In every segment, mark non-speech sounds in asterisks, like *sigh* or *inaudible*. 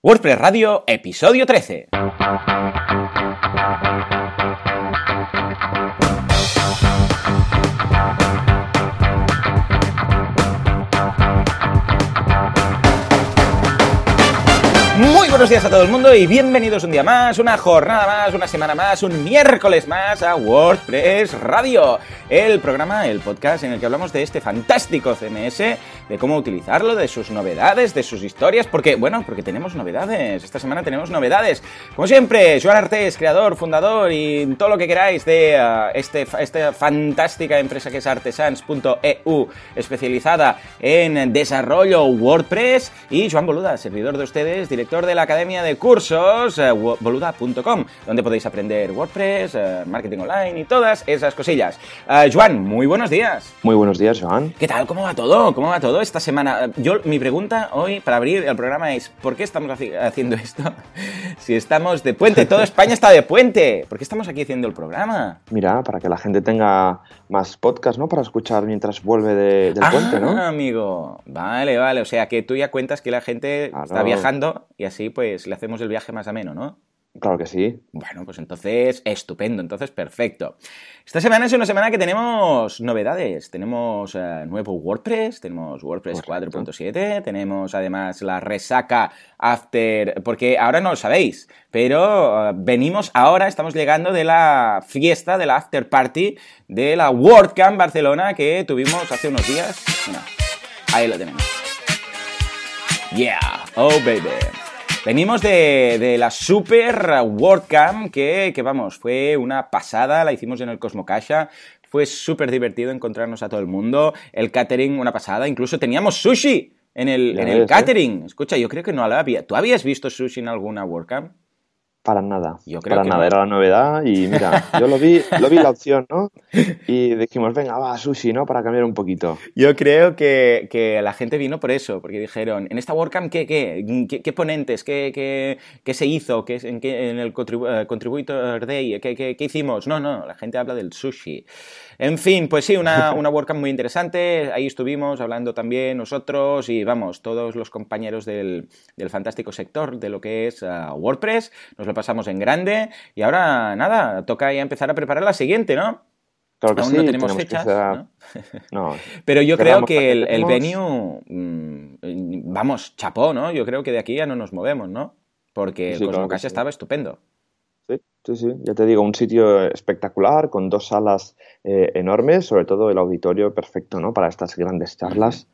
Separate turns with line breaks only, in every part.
WordPress Radio, episodio 13. Buenos días a todo el mundo y bienvenidos un día más, una jornada más, una semana más, un miércoles más a WordPress Radio, el programa, el podcast en el que hablamos de este fantástico CMS, de cómo utilizarlo, de sus novedades, de sus historias, porque, bueno, porque tenemos novedades, esta semana tenemos novedades. Como siempre, Joan Artés, creador, fundador y todo lo que queráis de uh, este, esta fantástica empresa que es artesans.eu, especializada en desarrollo WordPress, y Joan Boluda, servidor de ustedes, director de la Academia de Cursos, eh, boluda.com, donde podéis aprender WordPress, eh, marketing online y todas esas cosillas. Eh, Joan, muy buenos días.
Muy buenos días, Joan.
¿Qué tal? ¿Cómo va todo? ¿Cómo va todo esta semana? Yo, mi pregunta hoy, para abrir el programa, es ¿por qué estamos haciendo esto? *laughs* si estamos de puente, toda España está de puente. ¿Por qué estamos aquí haciendo el programa?
Mira, para que la gente tenga más podcast, ¿no? Para escuchar mientras vuelve del puente, ¿no?
Ah, amigo. Vale, vale. O sea, que tú ya cuentas que la gente está viajando y así pues le hacemos el viaje más ameno, ¿no?
Claro que sí.
Bueno, pues entonces, estupendo, entonces perfecto. Esta semana es una semana que tenemos novedades. Tenemos eh, nuevo WordPress, tenemos WordPress 4.7, tenemos además la resaca after, porque ahora no lo sabéis, pero eh, venimos ahora, estamos llegando de la fiesta, de la after party de la WordCamp Barcelona que tuvimos hace unos días. ahí lo tenemos. Yeah, oh baby. Venimos de, la Super WordCamp, que, que vamos, fue una pasada, la hicimos en el Cosmocasha, fue súper divertido encontrarnos a todo el mundo, el catering una pasada, incluso teníamos sushi en el, en el catering. Escucha, yo creo que no lo había. ¿Tú habías visto sushi en alguna WordCamp?
Para nada. Yo creo para nada, era la novedad y mira, yo lo vi, lo vi la opción, ¿no? Y dijimos, venga, va, sushi, ¿no? Para cambiar un poquito.
Yo creo que, que la gente vino por eso, porque dijeron, en esta WordCamp, ¿qué, qué, qué, ponentes? ¿Qué, qué, qué se hizo? ¿Qué, en, qué, en el eh, Contributor Day? ¿Qué, qué, hicimos? No, no, la gente habla del sushi. En fin, pues sí, una, *laughs* una WordCamp muy interesante. Ahí estuvimos hablando también nosotros y vamos, todos los compañeros del, del fantástico sector de lo que es uh, WordPress. Nos lo pasamos en grande y ahora nada, toca ya empezar a preparar la siguiente, ¿no?
Claro que
Aún
sí,
no tenemos fechas, *laughs* ¿no? Pero yo creo que el, el venue, mmm, vamos, chapó, ¿no? Yo creo que de aquí ya no nos movemos, ¿no? Porque sí, el Cosmocasa claro estaba estupendo.
Sí, sí, ya te digo, un sitio espectacular con dos salas eh, enormes, sobre todo el auditorio perfecto, ¿no? Para estas grandes charlas.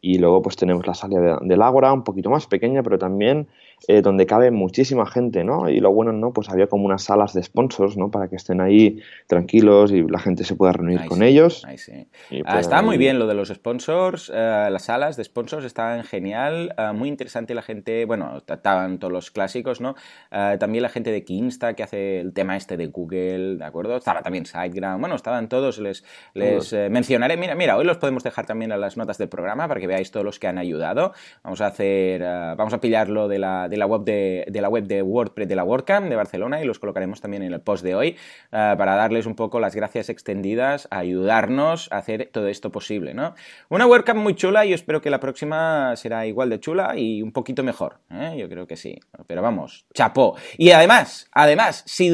Y luego pues tenemos la sala del Ágora, un poquito más pequeña, pero también eh, donde cabe muchísima gente, ¿no? Y lo bueno, ¿no? Pues había como unas salas de sponsors, ¿no? Para que estén ahí tranquilos y la gente se pueda reunir
ahí
con
sí,
ellos.
Ahí sí. Ah, estaba muy bien lo de los sponsors, uh, las salas de sponsors estaban genial, uh, muy interesante la gente, bueno, todos los clásicos, ¿no? Uh, también la gente de Kinsta que hace el tema este de Google, ¿de acuerdo? Estaba también SiteGround, bueno, estaban todos, les, les eh, mencionaré, mira, mira, hoy los podemos dejar también en las notas del programa para que veáis todos los que han ayudado. Vamos a hacer, vamos a pillarlo de la de la web de, de, la web de WordPress de la WordCamp de Barcelona y los colocaremos también en el post de hoy uh, para darles un poco las gracias extendidas a ayudarnos a hacer todo esto posible, ¿no? Una WordCamp muy chula y espero que la próxima será igual de chula y un poquito mejor, ¿eh? yo creo que sí, pero vamos, chapó. Y además, además, si,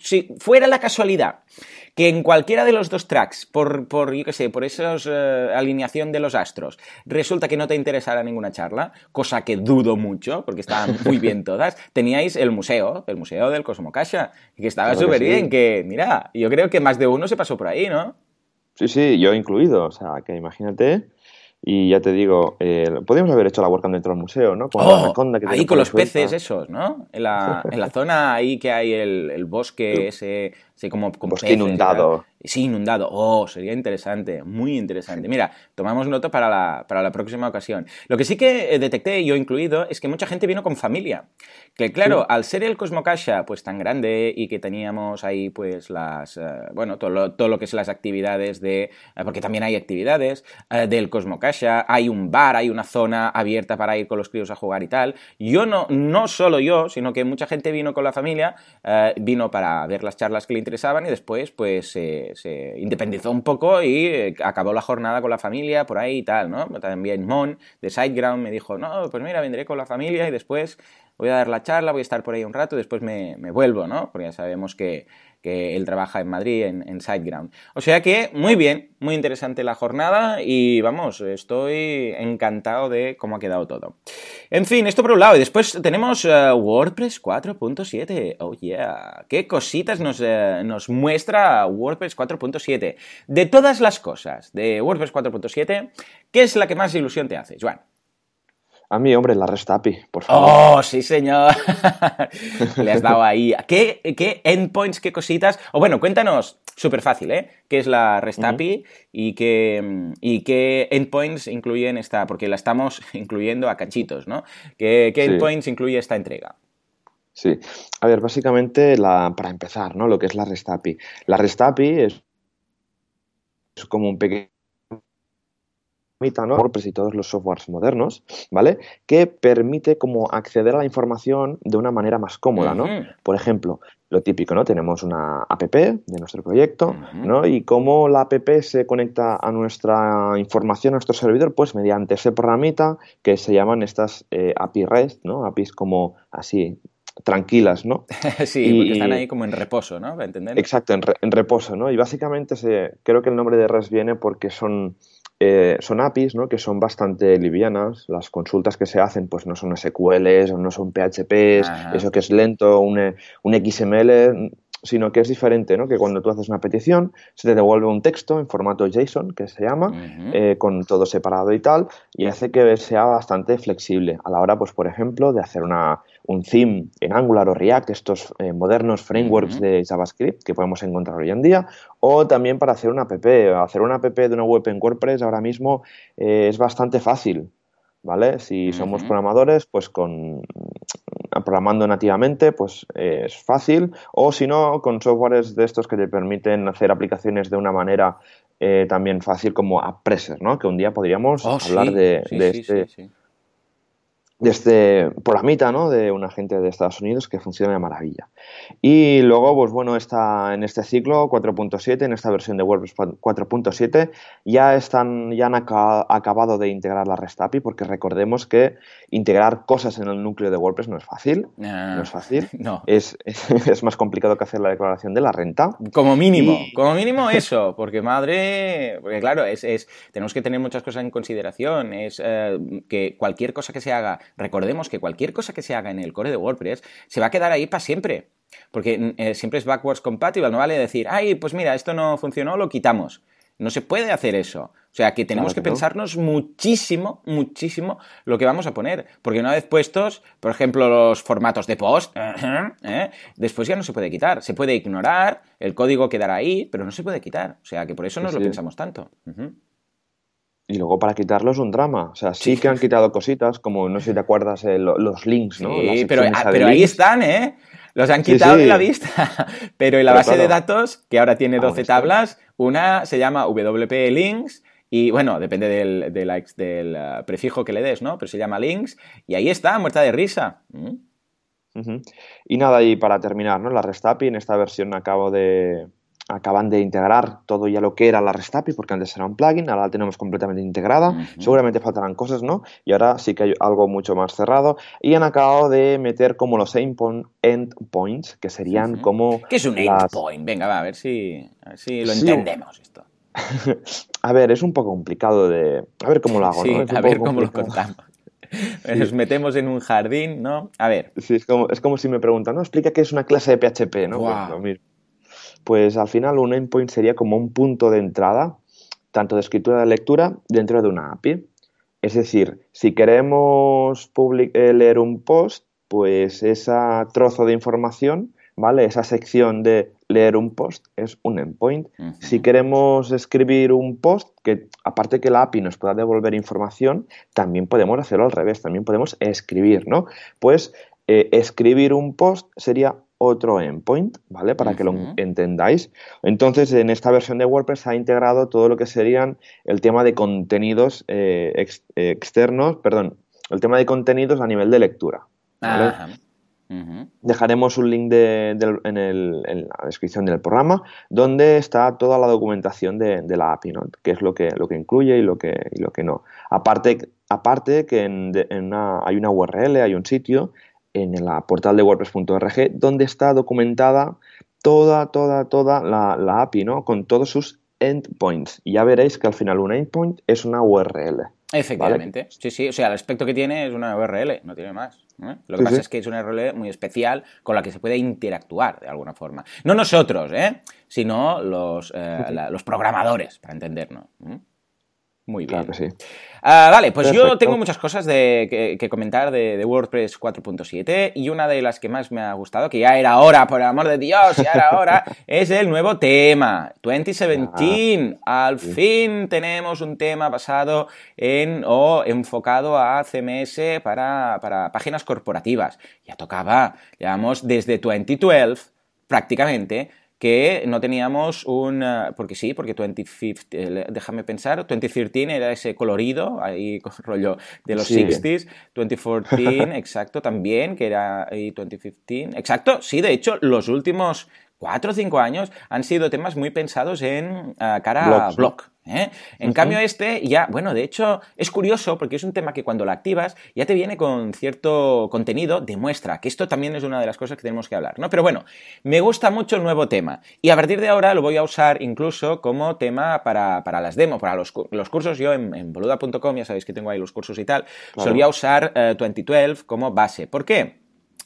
si fuera la casualidad que en cualquiera de los dos tracks, por, por yo qué sé, por esa uh, alineación de los astros, resulta que no te interesara ninguna charla, cosa que dudo mucho, porque estaban *laughs* muy bien todas, teníais el museo, el museo del Cosmocasha, que estaba súper bien, sí. que mira, yo creo que más de uno se pasó por ahí, ¿no?
Sí, sí, yo incluido, o sea, que imagínate... Y ya te digo, eh, podríamos haber hecho la WordCamp dentro del museo, ¿no?
Con oh, la que ahí con los suelta. peces esos, ¿no? En la, en la zona ahí que hay el, el bosque ese, ese como,
bosque peces, inundado.
Sí, inundado. Oh, sería interesante, muy interesante. Mira, tomamos nota para la, para la próxima ocasión. Lo que sí que detecté, yo incluido, es que mucha gente vino con familia. Que claro, sí. al ser el Cosmocasha pues tan grande y que teníamos ahí pues las, uh, bueno, todo lo, todo lo, que es las actividades de, uh, porque también hay actividades uh, del Cosmocasha, hay un bar, hay una zona abierta para ir con los críos a jugar y tal. Yo no, no solo yo, sino que mucha gente vino con la familia, vino para ver las charlas le interesaban y después pues se independizó un poco y eh, acabó la jornada con la familia por ahí y tal, ¿no? También Mon de Sideground me dijo, no, pues mira, vendré con la familia y después voy a dar la charla, voy a estar por ahí un rato y después me, me vuelvo, ¿no? Porque ya sabemos que, que él trabaja en Madrid, en, en SiteGround. O sea que, muy bien, muy interesante la jornada y vamos, estoy encantado de cómo ha quedado todo. En fin, esto por un lado. Y después tenemos uh, WordPress 4.7. Oh yeah. ¿Qué cositas nos, uh, nos muestra WordPress 4.7? De todas las cosas de WordPress 4.7, ¿qué es la que más ilusión te hace, Joan?
A mí, hombre, la REST API, por favor.
¡Oh, sí, señor! *laughs* Le has dado ahí. ¿Qué, ¿Qué, endpoints, qué cositas? O bueno, cuéntanos, súper fácil, ¿eh? ¿Qué es la REST API uh -huh. y, qué, y qué endpoints incluyen esta? Porque la estamos *laughs* incluyendo a cachitos, ¿no? ¿Qué, qué sí. endpoints incluye esta entrega?
Sí. A ver, básicamente, la, para empezar, ¿no? Lo que es la REST API. La REST API es, es como un pequeño ¿no? WordPress y todos los softwares modernos, ¿vale? Que permite como acceder a la información de una manera más cómoda, ¿no? Uh -huh. Por ejemplo, lo típico, ¿no? Tenemos una app de nuestro proyecto, uh -huh. ¿no? Y cómo la app se conecta a nuestra información, a nuestro servidor, pues mediante ese programita que se llaman estas eh, API REST, ¿no? APIs como así tranquilas, ¿no? *laughs*
sí, y, porque están ahí como en reposo, ¿no? ¿Para entender?
Exacto, en, re, en reposo, ¿no? Y básicamente se, creo que el nombre de REST viene porque son eh, son APIs ¿no? que son bastante livianas, las consultas que se hacen pues no son SQLs no son PHPs, Ajá. eso que es lento, un, un XML, sino que es diferente, ¿no? Que cuando tú haces una petición se te devuelve un texto en formato JSON, que se llama, uh -huh. eh, con todo separado y tal, y hace que sea bastante flexible a la hora, pues por ejemplo, de hacer una, un theme en Angular o React, estos eh, modernos frameworks uh -huh. de JavaScript que podemos encontrar hoy en día, o también para hacer una app. Hacer una app de una web en WordPress ahora mismo eh, es bastante fácil. ¿Vale? Si uh -huh. somos programadores, pues con programando nativamente, pues eh, es fácil, o si no, con softwares de estos que te permiten hacer aplicaciones de una manera eh, también fácil como AppPresser, ¿no? Que un día podríamos
oh,
hablar
sí,
de,
sí,
de
sí,
este de este programita, ¿no? De un agente de Estados Unidos que funciona de maravilla. Y luego, pues bueno, está en este ciclo 4.7, en esta versión de WordPress 4.7, ya están, ya han acabado de integrar la REST API, porque recordemos que integrar cosas en el núcleo de WordPress no es fácil.
No,
no es fácil. *laughs*
No.
Es, es, *laughs* es, más complicado que hacer la declaración de la renta.
Como mínimo, y... como mínimo eso, porque madre, porque claro, es, es, tenemos que tener muchas cosas en consideración. Es eh, que cualquier cosa que se haga recordemos que cualquier cosa que se haga en el core de WordPress se va a quedar ahí para siempre. Porque eh, siempre es backwards compatible, no vale decir, ay, pues mira, esto no funcionó, lo quitamos. No se puede hacer eso. O sea, que tenemos claro que, que pensarnos no. muchísimo, muchísimo lo que vamos a poner. Porque una vez puestos, por ejemplo, los formatos de post, *clears throat* ¿eh? después ya no se puede quitar. Se puede ignorar, el código quedará ahí, pero no se puede quitar. O sea, que por eso nos sí. lo pensamos tanto. Uh -huh.
Y luego para quitarlo es un drama. O sea, sí, sí, que han quitado cositas, como no sé si te acuerdas, eh, los links, ¿no?
Sí, pero, ah, pero ahí están, ¿eh? Los han quitado sí, de la vista. *laughs* pero en la pero base claro. de datos, que ahora tiene 12 tablas, una se llama WP Links y bueno, depende del, del, del uh, prefijo que le des, ¿no? Pero se llama links y ahí está, muerta de risa. ¿Mm?
Uh -huh. Y nada, y para terminar, ¿no? La REST API en esta versión acabo de, acaban de integrar todo ya lo que era la REST API, porque antes era un plugin, ahora la tenemos completamente integrada, uh -huh. seguramente faltarán cosas, ¿no? Y ahora sí que hay algo mucho más cerrado, y han acabado de meter como los endpoints, que serían uh -huh. como...
¿Qué es un las... endpoint? Venga, va, a ver si, a ver si lo sí. entendemos esto. *laughs*
a ver, es un poco complicado de... A ver cómo lo hago,
sí,
¿no?
a ver cómo lo contamos. *laughs* Sí. Nos metemos en un jardín, ¿no? A ver.
Sí, es como, es como si me preguntan, ¿no? Explica qué es una clase de PHP, ¿no?
Wow.
Pues lo mismo pues al final un endpoint sería como un punto de entrada, tanto de escritura de lectura, dentro de una API. Es decir, si queremos eh, leer un post, pues ese trozo de información, ¿vale? Esa sección de leer un post es un endpoint. Uh -huh. Si queremos escribir un post, que aparte que la API nos pueda devolver información, también podemos hacerlo al revés, también podemos escribir, ¿no? Pues eh, escribir un post sería otro endpoint, ¿vale? Para uh -huh. que lo entendáis. Entonces, en esta versión de WordPress ha integrado todo lo que serían el tema de contenidos eh, ex externos, perdón, el tema de contenidos a nivel de lectura. ¿vale? Uh -huh. Dejaremos un link de, de, en, el, en, la descripción del programa donde está toda la documentación de, de la API, ¿no? que es lo que, lo que incluye y lo que, y lo que no. Aparte, aparte que en, en una, hay una URL, hay un sitio en la portal de WordPress.org, donde está documentada toda, toda, toda la, la API, ¿no? Con todos sus endpoints. Y ya veréis que al final un endpoint es una URL.
Efectivamente, sí, sí, o sea, el aspecto que tiene es una URL, no tiene más. ¿eh? Lo que pasa es que es una URL muy especial con la que se puede interactuar de alguna forma. No nosotros, ¿eh? sino los, eh, los programadores, para entendernos. Muy bien.
Claro que sí.
Ah, vale, pues yo tengo muchas cosas de, que, comentar de, WordPress 4.7 y una de las que más me ha gustado, que ya era hora, por el amor de Dios, ya era hora, *laughs* es el nuevo tema, 2017. Ah, Al fin tenemos un tema basado en o enfocado a CMS para, para páginas corporativas. Ya tocaba, llevamos desde 2012 prácticamente que no teníamos un... Eh, porque sí, porque 2015, eh, déjame pensar, 2013 era ese colorido, ahí *laughs* con rollo de los 60s, 2014, *laughs* exacto, también, que era ahí 2015, exacto, sí, de hecho, los últimos cuatro o cinco años han sido temas muy pensados en eh, cara a blog. ¿eh? En cambio este ya, bueno, de hecho es curioso porque es un tema que cuando lo activas ya te viene con cierto contenido, demuestra que esto también es una de las cosas que tenemos que hablar, ¿no? Pero bueno, me gusta mucho el nuevo tema y a partir de ahora lo voy a usar incluso como tema para, las demos, para los, cursos. Yo en, boluda.com, ya sabéis que tengo ahí los cursos y tal, solía usar 2012 eh, como base. ¿Por qué?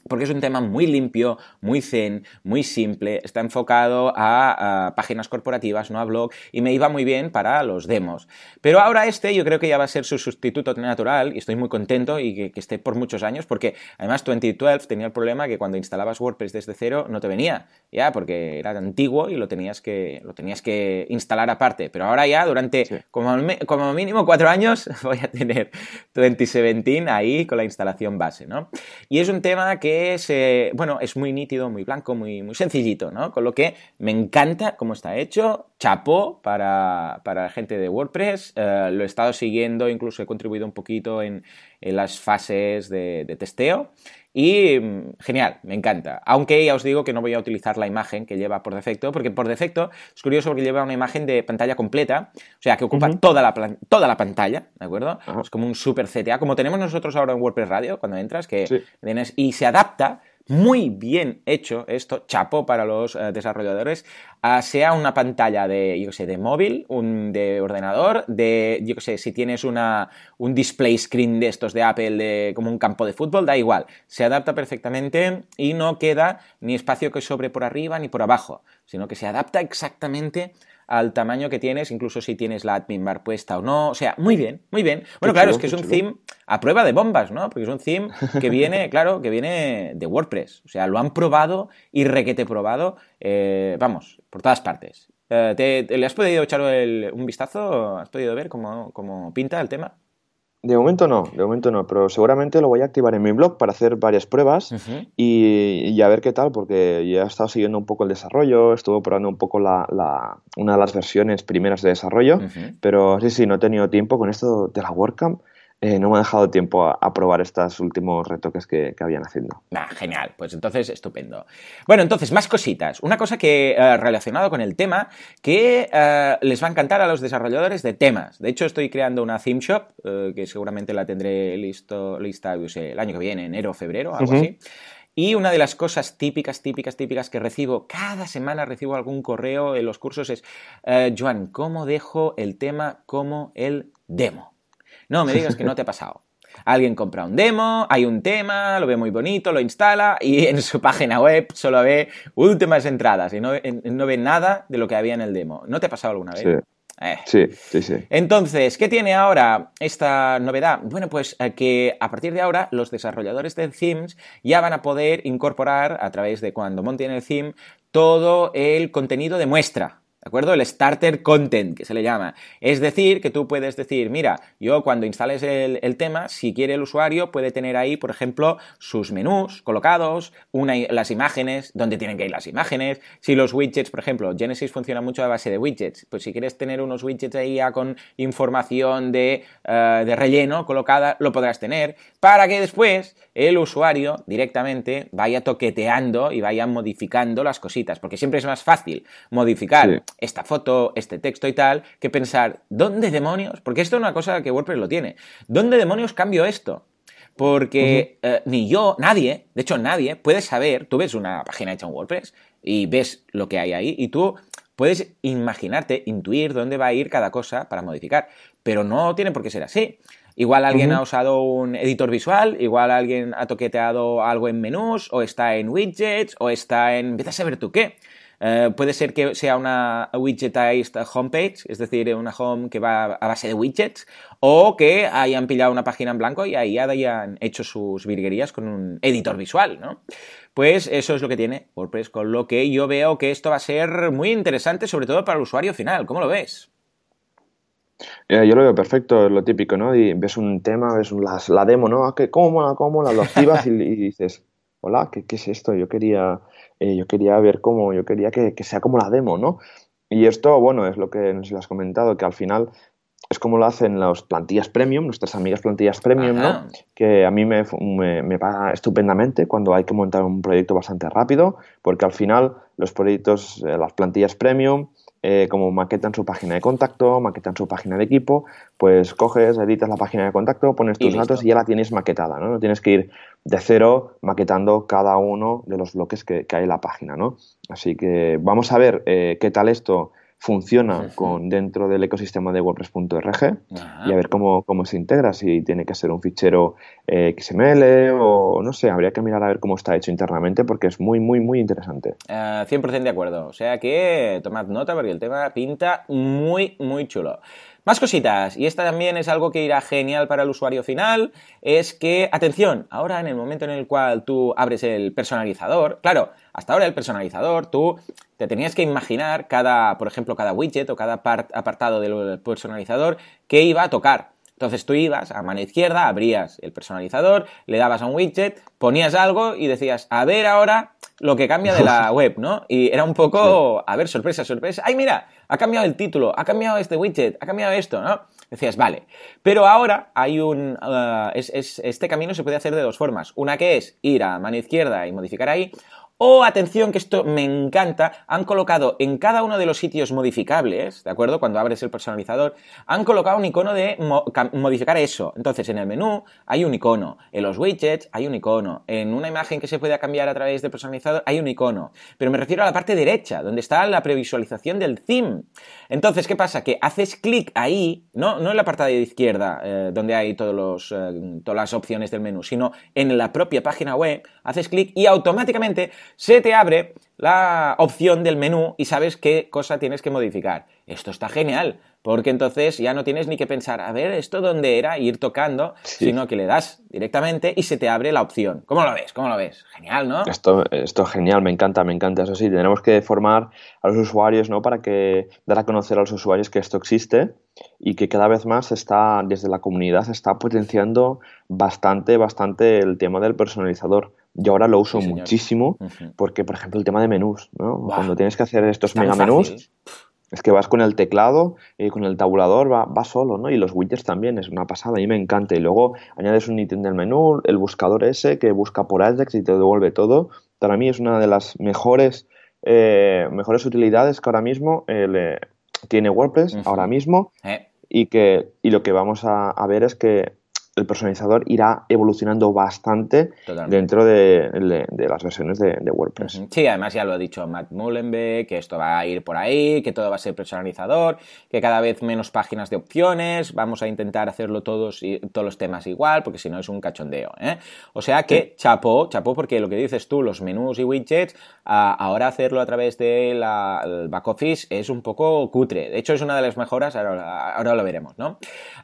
Porque es un tema muy limpio, muy zen, muy simple, está enfocado a, páginas corporativas, no a blog, y me iba muy bien para los demos. Pero ahora este yo creo que ya va a ser su sustituto natural y estoy muy contento y que, esté por muchos años, porque además 2012 tenía el problema que cuando instalabas WordPress desde cero no te venía, ya, porque era antiguo y lo tenías que, lo tenías que instalar aparte. Pero ahora ya durante como, como mínimo cuatro años *laughs* voy a tener *laughs* 2017 ahí con la instalación base, ¿no? Y es un tema que es, eh, bueno, es muy nítido, muy blanco, muy, muy sencillito, ¿no? Con lo que me encanta cómo está hecho, chapó para, la gente de WordPress, eh, lo he estado siguiendo, incluso he contribuido un poquito en, las fases de testeo y mm, genial, me encanta. Aunque ya os digo que no voy a utilizar la imagen que lleva por defecto, porque por defecto es curioso porque lleva una imagen de pantalla completa, o sea, que ocupa toda, la, toda la pantalla, ¿de acuerdo? Es como un super CTA, como tenemos nosotros ahora en WordPress Radio, cuando entras, que tienes, y se adapta muy bien hecho esto, chapo para los eh, desarrolladores, sea una pantalla de, yo sé, de móvil, un, de ordenador, de, yo sé, si tienes una, un display screen de estos de Apple, de, como un campo de fútbol, da igual, se adapta perfectamente y no queda ni espacio que sobre por arriba ni por abajo, sino que se adapta exactamente al tamaño que tienes, incluso si tienes la admin bar puesta o no. O sea, muy bien, muy bien. Bueno, claro, es que es un theme a prueba de bombas, ¿no? Porque es un theme que *laughs* viene, claro, que viene de WordPress. O sea, lo han probado y requete probado, eh, vamos, por todas partes. Eh, ¿Le has podido echar un vistazo? ¿Has podido ver cómo, cómo pinta el tema?
De momento no, de momento no, pero seguramente lo voy a activar en mi blog para hacer varias pruebas y, a ver qué tal, porque ya he estado siguiendo un poco el desarrollo, estuve probando un poco la, una de las versiones primeras de desarrollo, pero sí, sí, no he tenido tiempo con esto de la WordCamp. Eh, no me ha dejado tiempo a, probar estos últimos retoques que, habían haciendo.
genial, pues entonces estupendo. Bueno, entonces, más cositas. Una cosa que eh, relacionado con el tema que eh, les va a encantar a los desarrolladores de temas. De hecho, estoy creando una theme shop que seguramente la tendré listo, lista el año que viene, enero o febrero, algo así. Y una de las cosas típicas, típicas, típicas que recibo, cada semana recibo algún correo en los cursos es, Joan, ¿cómo dejo el tema como el demo? No me digas que no te ha pasado. Alguien compra un demo, hay un tema, lo ve muy bonito, lo instala y en su página web solo ve últimas entradas y no, ve nada de lo que había en el demo. ¿No te ha pasado alguna vez?
Eh. Sí. Sí, sí,
Entonces, ¿qué tiene ahora esta novedad? Bueno, pues eh, que a partir de ahora los desarrolladores de themes ya van a poder incorporar a través de cuando monten el theme todo el contenido de muestra. ¿De acuerdo? El starter content, que se le llama. Es decir, que tú puedes decir, mira, yo cuando instales el, tema, si quiere el usuario, puede tener ahí, por ejemplo, sus menús colocados, las imágenes, donde tienen que ir las imágenes. Si los widgets, por ejemplo, Genesis funciona mucho a base de widgets. Pues si quieres tener unos widgets ahí con información de, eh, de relleno colocada, lo podrás tener. Para que después el usuario directamente vaya toqueteando y vaya modificando las cositas. Porque siempre es más fácil modificar esta foto, este texto y tal, que pensar, ¿dónde demonios? Porque esto es una cosa que WordPress lo tiene. ¿Dónde demonios cambio esto? porque eh, ni yo, nadie, de hecho nadie, puede saber, tú ves una página hecha en WordPress y ves lo que hay ahí y tú puedes imaginarte, intuir dónde va a ir cada cosa para modificar, pero no tiene por qué ser así. Igual alguien ha usado un editor visual, igual alguien ha toqueteado algo en menús, o está en widgets, o está en... Vete a saber tú qué. Eh, puede ser que sea una widgetized homepage, es decir, una home que va a base de widgets, o que hayan pillado una página en blanco y ahí hayan hecho sus virguerías con un editor visual, ¿no? Pues eso es lo que tiene WordPress, con lo que yo veo que esto va a ser muy interesante, sobre todo para el usuario final. ¿Cómo lo ves?
Eh, yo lo veo perfecto, es lo típico, ¿no? Y ves un tema, ves la, demo, ¿no? Ah, ¿Cómo mola, cómo mola? Lo activas y, *laughs* dices, hola, ¿qué, es esto? Yo quería, eh, yo quería ver cómo, yo quería que, sea como la demo, ¿no? Y esto, bueno, es lo que nos has comentado, que al final es como lo hacen las plantillas premium, nuestras amigas plantillas premium, ¿no? Que a mí me, me, me, va estupendamente cuando hay que montar un proyecto bastante rápido, porque al final los proyectos, eh, las plantillas premium, eh, como maquetan su página de contacto, maquetan su página de equipo, pues coges, editas la página de contacto, pones tus datos y ya la tienes maquetada, ¿no? No tienes que ir de cero maquetando cada uno de los bloques que, hay en la página, ¿no? Así que vamos a ver eh, qué tal esto funciona con dentro del ecosistema de WordPress.org y a ver cómo, cómo, se integra, si tiene que ser un fichero eh, XML o no sé, habría que mirar a ver cómo está hecho internamente porque es muy, muy, muy interesante.
100% eh, de acuerdo, o sea que tomad nota porque el tema pinta muy, muy chulo. Más cositas, y esta también es algo que irá genial para el usuario final, es que, atención, ahora en el momento en el cual tú abres el personalizador, claro, hasta ahora el personalizador, tú te tenías que imaginar cada, por ejemplo, cada widget o cada apartado del personalizador que iba a tocar. Entonces tú ibas a mano izquierda, abrías el personalizador, le dabas a un widget, ponías algo y decías, a ver ahora lo que cambia de la *laughs* web, ¿no? Y era un poco, a ver, sorpresa, sorpresa. ¡Ay, mira! Ha cambiado el título, ha cambiado este widget, ha cambiado esto, ¿no? Decías, vale. Pero ahora hay un. Uh, este camino se puede hacer de dos formas. Una que es ir a mano izquierda y modificar ahí, o, atención, que esto me encanta, han colocado en cada uno de los sitios modificables, ¿de acuerdo? Cuando abres el personalizador, han colocado un icono de modificar eso. Entonces, en el menú hay un icono, en los widgets hay un icono, en una imagen que se pueda cambiar a través del personalizador hay un icono. Pero me refiero a la parte derecha, donde está la previsualización del theme. Entonces, ¿qué pasa? Que haces clic ahí, no, no en la parte de izquierda, eh, donde hay todos los, eh, todas las opciones del menú, sino en la propia página web, haces clic y automáticamente se te abre la opción del menú y sabes qué cosa tienes que modificar. Esto está genial, porque entonces ya no tienes ni que pensar, a ver, esto dónde era, ir tocando, sino que le das directamente y se te abre la opción. ¿Cómo lo ves? ¿Cómo lo ves? Genial, ¿no?
Esto, esto es genial, me encanta, me encanta. Eso sí, tenemos que formar a los usuarios, ¿no? Para que dar a conocer a los usuarios que esto existe y que cada vez más está, desde la comunidad, se está potenciando bastante, bastante el tema del personalizador. Yo ahora lo uso muchísimo porque, por ejemplo, el tema de menús, ¿no? Cuando tienes que hacer estos mega menús, es que vas con el teclado y con el tabulador, va, va, solo, ¿no? Y los widgets también, es una pasada, a mí me encanta. Y luego añades un ítem del menú, el buscador ese que busca por Ajax y te devuelve todo. Para mí es una de las mejores, eh, mejores utilidades que ahora mismo eh, tiene WordPress, ahora mismo. Eh. Y, que, y lo que vamos a ver es que el personalizador irá evolucionando bastante dentro de, las versiones de, WordPress.
Sí, además ya lo ha dicho Matt Mullenbeck, que esto va a ir por ahí, que todo va a ser personalizador, que cada vez menos páginas de opciones, vamos a intentar hacerlo todos y todos los temas igual, porque si no es un cachondeo. ¿eh? O sea que chapó, chapó, porque lo que dices tú, los menús y widgets, ahora hacerlo a través del back office es un poco cutre. De hecho, es una de las mejoras, ahora, ahora lo veremos, ¿no?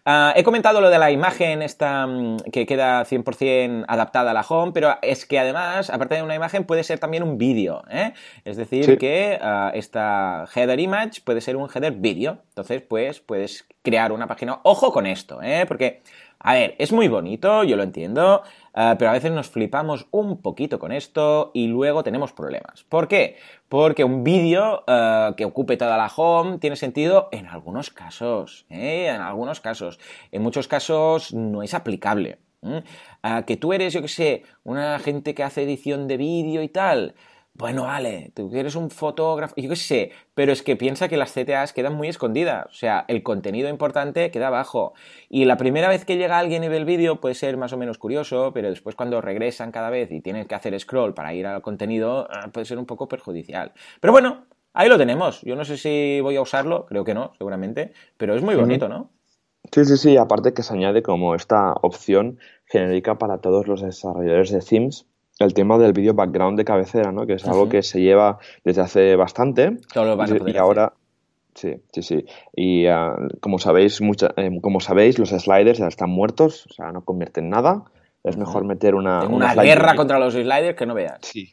Ah, he comentado lo de la imagen esta Mm, que queda 100% adaptada a la home, pero es que además, aparte de una imagen, puede ser también un vídeo. ¿eh? Es decir, que ah, esta header image puede ser un header vídeo. Entonces, pues puedes crear una página. Ojo con esto, ¿eh? porque a ver, es muy bonito, yo lo entiendo, eh, pero a veces nos flipamos un poquito con esto y luego tenemos problemas. ¿Por qué? Porque un vídeo eh, que ocupe toda la home tiene sentido en algunos casos, ¿eh? en algunos casos. En muchos casos no es aplicable. que tú eres, yo qué sé, una gente que hace edición de vídeo y tal, Bueno, vale, tú eres un fotógrafo, yo qué sé, pero es que piensa que las CTAs quedan muy escondidas, o sea, el contenido importante queda abajo. Y la primera vez que llega alguien y ve el vídeo puede ser más o menos curioso, pero después cuando regresan cada vez y tienen que hacer scroll para ir al contenido, ah, puede ser un poco perjudicial. Pero bueno, ahí lo tenemos. Yo no sé si voy a usarlo, creo que no, seguramente, pero es muy bonito, ¿no?
Sí, sí, sí, aparte que se añade como esta opción genérica para todos los desarrolladores de themes el tema del vídeo background de cabecera, ¿no? Que es algo que se lleva desde hace bastante. y, ahora, sí, sí, sí. Y ah, como sabéis, eh, como sabéis, los sliders ya están muertos, o sea, no convierten nada. Es mejor meter una.
una, guerra contra los sliders que no veas.
Sí.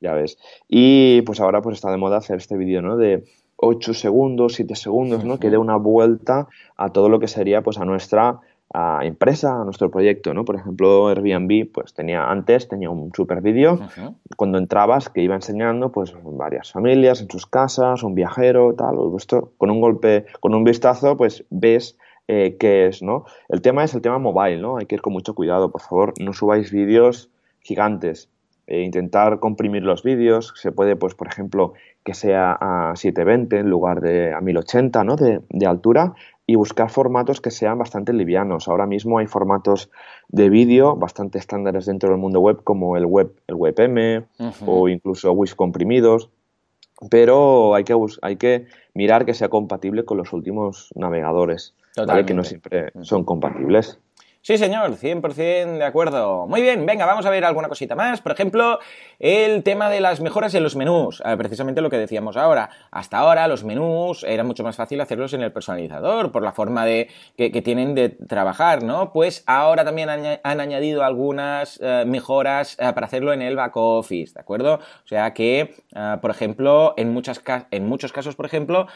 Ya ves. Y pues ahora pues está de moda hacer este vídeo, ¿no? De 8 segundos, 7 segundos, ¿no? Que dé una vuelta a todo lo que sería pues a nuestra a empresa, a nuestro proyecto, ¿no? Por ejemplo, Airbnb, pues tenía antes, tenía un super vídeo cuando entrabas que iba enseñando, pues, varias familias en sus casas, un viajero, tal, esto, con un golpe, con un vistazo, pues, ves eh, qué es, ¿no? El tema es el tema mobile, ¿no? Hay que ir con mucho cuidado, por favor, no subáis vídeos gigantes, e intentar comprimir los vídeos, se puede, pues, por ejemplo, que sea a 720 en lugar de a 1080, ¿no? De, de altura, y buscar formatos que sean bastante livianos. Ahora mismo hay formatos de vídeo bastante estándares dentro del mundo web como el web el WebM o incluso WIS comprimidos, pero hay que, hay que mirar que sea compatible con los últimos navegadores, que no siempre son compatibles.
Sí, señor, 100% de acuerdo. Muy bien, venga, vamos a ver alguna cosita más. Por ejemplo, el tema de las mejoras en los menús. Eh, precisamente lo que decíamos ahora. Hasta ahora los menús era mucho más fácil hacerlos en el personalizador por la forma de, que, tienen de trabajar, ¿no? Pues ahora también han, añadido algunas eh, mejoras eh, para hacerlo en el back office, ¿de acuerdo? O sea que, por ejemplo, en, muchas, en muchos casos, por ejemplo,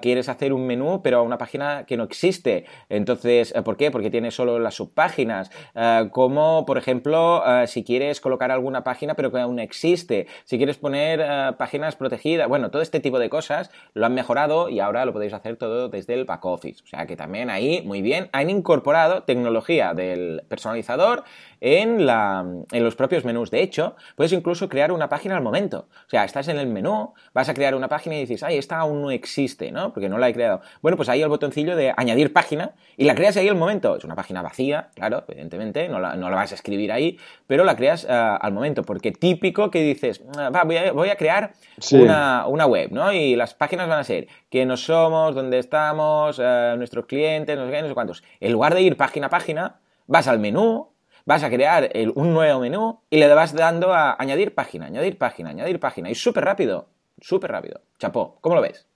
quieres hacer un menú pero a una página que no existe. Entonces, ¿por qué? Porque tiene solo la sub páginas, eh, como por ejemplo eh, si quieres colocar alguna página pero que aún existe, si quieres poner eh, páginas protegidas, bueno, todo este tipo de cosas lo han mejorado y ahora lo podéis hacer todo desde el back office. O sea que también ahí, muy bien, han incorporado tecnología del personalizador en, la, en los propios menús. De hecho, puedes incluso crear una página al momento. O sea, estás en el menú, vas a crear una página y dices, ay, esta aún no existe, ¿no? Porque no la he creado. Bueno, pues ahí el botoncillo de añadir página y la creas ahí al momento. Es una página vacía, claro, evidentemente, no la, vas a escribir ahí, pero la creas ah, al momento. Porque típico que dices, ah, va, voy, a, crear una, web, ¿no? Y las páginas van a ser quiénes somos, dónde estamos, ah, nuestros clientes, no sé qué, no sé cuántos. En lugar de ir página a página, vas al menú, vas a crear un nuevo menú y le vas dando a añadir página, añadir página, añadir página. Y súper rápido, súper rápido. Chapó, ¿cómo lo ves?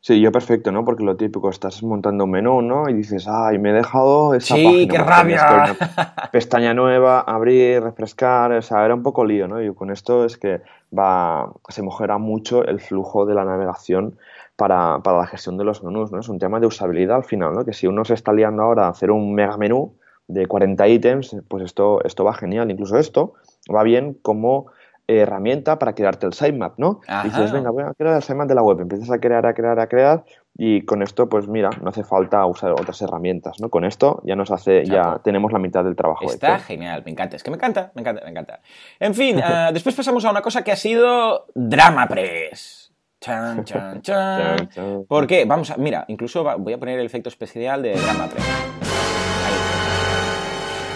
Sí, yo perfecto, ¿no? Porque lo típico, estás montando un menú, ¿no? Y dices, ay, me he dejado esa
sí, qué rabia! *laughs*
pestaña nueva, abrir, refrescar, o sea, era un poco lío, ¿no? Y con esto es que va, se mejora mucho el flujo de la navegación para, para la gestión de los menús, ¿no? Es un tema de usabilidad al final, ¿no? Que si uno se está liando ahora a hacer un mega menú, de 40 ítems, pues esto, esto va genial. Incluso esto va bien como herramienta para crearte el sitemap, ¿no? dices, venga, voy a crear el sitemap de la web. Empiezas a crear, a crear, a crear y con esto, pues mira, no hace falta usar otras herramientas, ¿no? Con esto ya nos hace, ya tenemos la mitad del trabajo.
Está genial, me encanta, es que me encanta, me encanta, me encanta. En fin, *laughs* eh, después pasamos a una cosa que ha sido DramaPress. *laughs* Chan, chan, chan. ¿Por qué? Vamos a, mira, incluso voy a poner el efecto especial de DramaPress.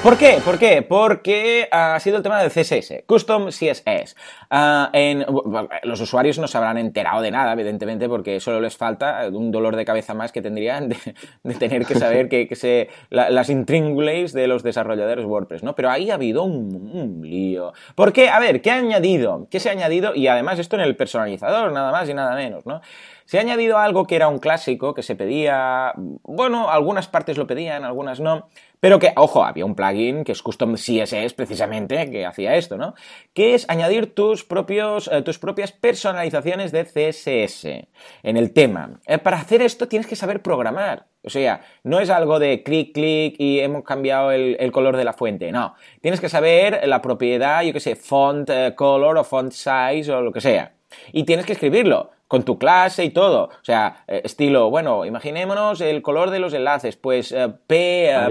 ¿Por qué? ¿Por qué? Porque ha sido el tema del CSS, Custom CSS. Ah, los usuarios no se habrán enterado de nada, evidentemente, porque solo les falta un dolor de cabeza más que tendrían de, tener que saber que, se, las intríngulis de los desarrolladores WordPress, ¿no? Pero ahí ha habido un, lío. ¿Por qué? A ver, ¿qué ha añadido? ¿Qué se ha añadido? Y además esto en el personalizador, nada más y nada menos, ¿no? Se ha añadido algo que era un clásico, que se pedía, bueno, algunas partes lo pedían, algunas no, pero que, ojo, había un plugin que es Custom CSS precisamente que hacía esto, ¿no? Que es añadir tus, propios, eh, tus propias personalizaciones de CSS en el tema. Eh, para hacer esto tienes que saber programar. O sea, no es algo de clic, clic y hemos cambiado el, color de la fuente. No, tienes que saber la propiedad, yo qué sé, font eh, color o font size o lo que sea. Y tienes que escribirlo con tu clase y todo. O sea, eh, estilo, bueno, imaginémonos el color de los enlaces, pues eh, P.A.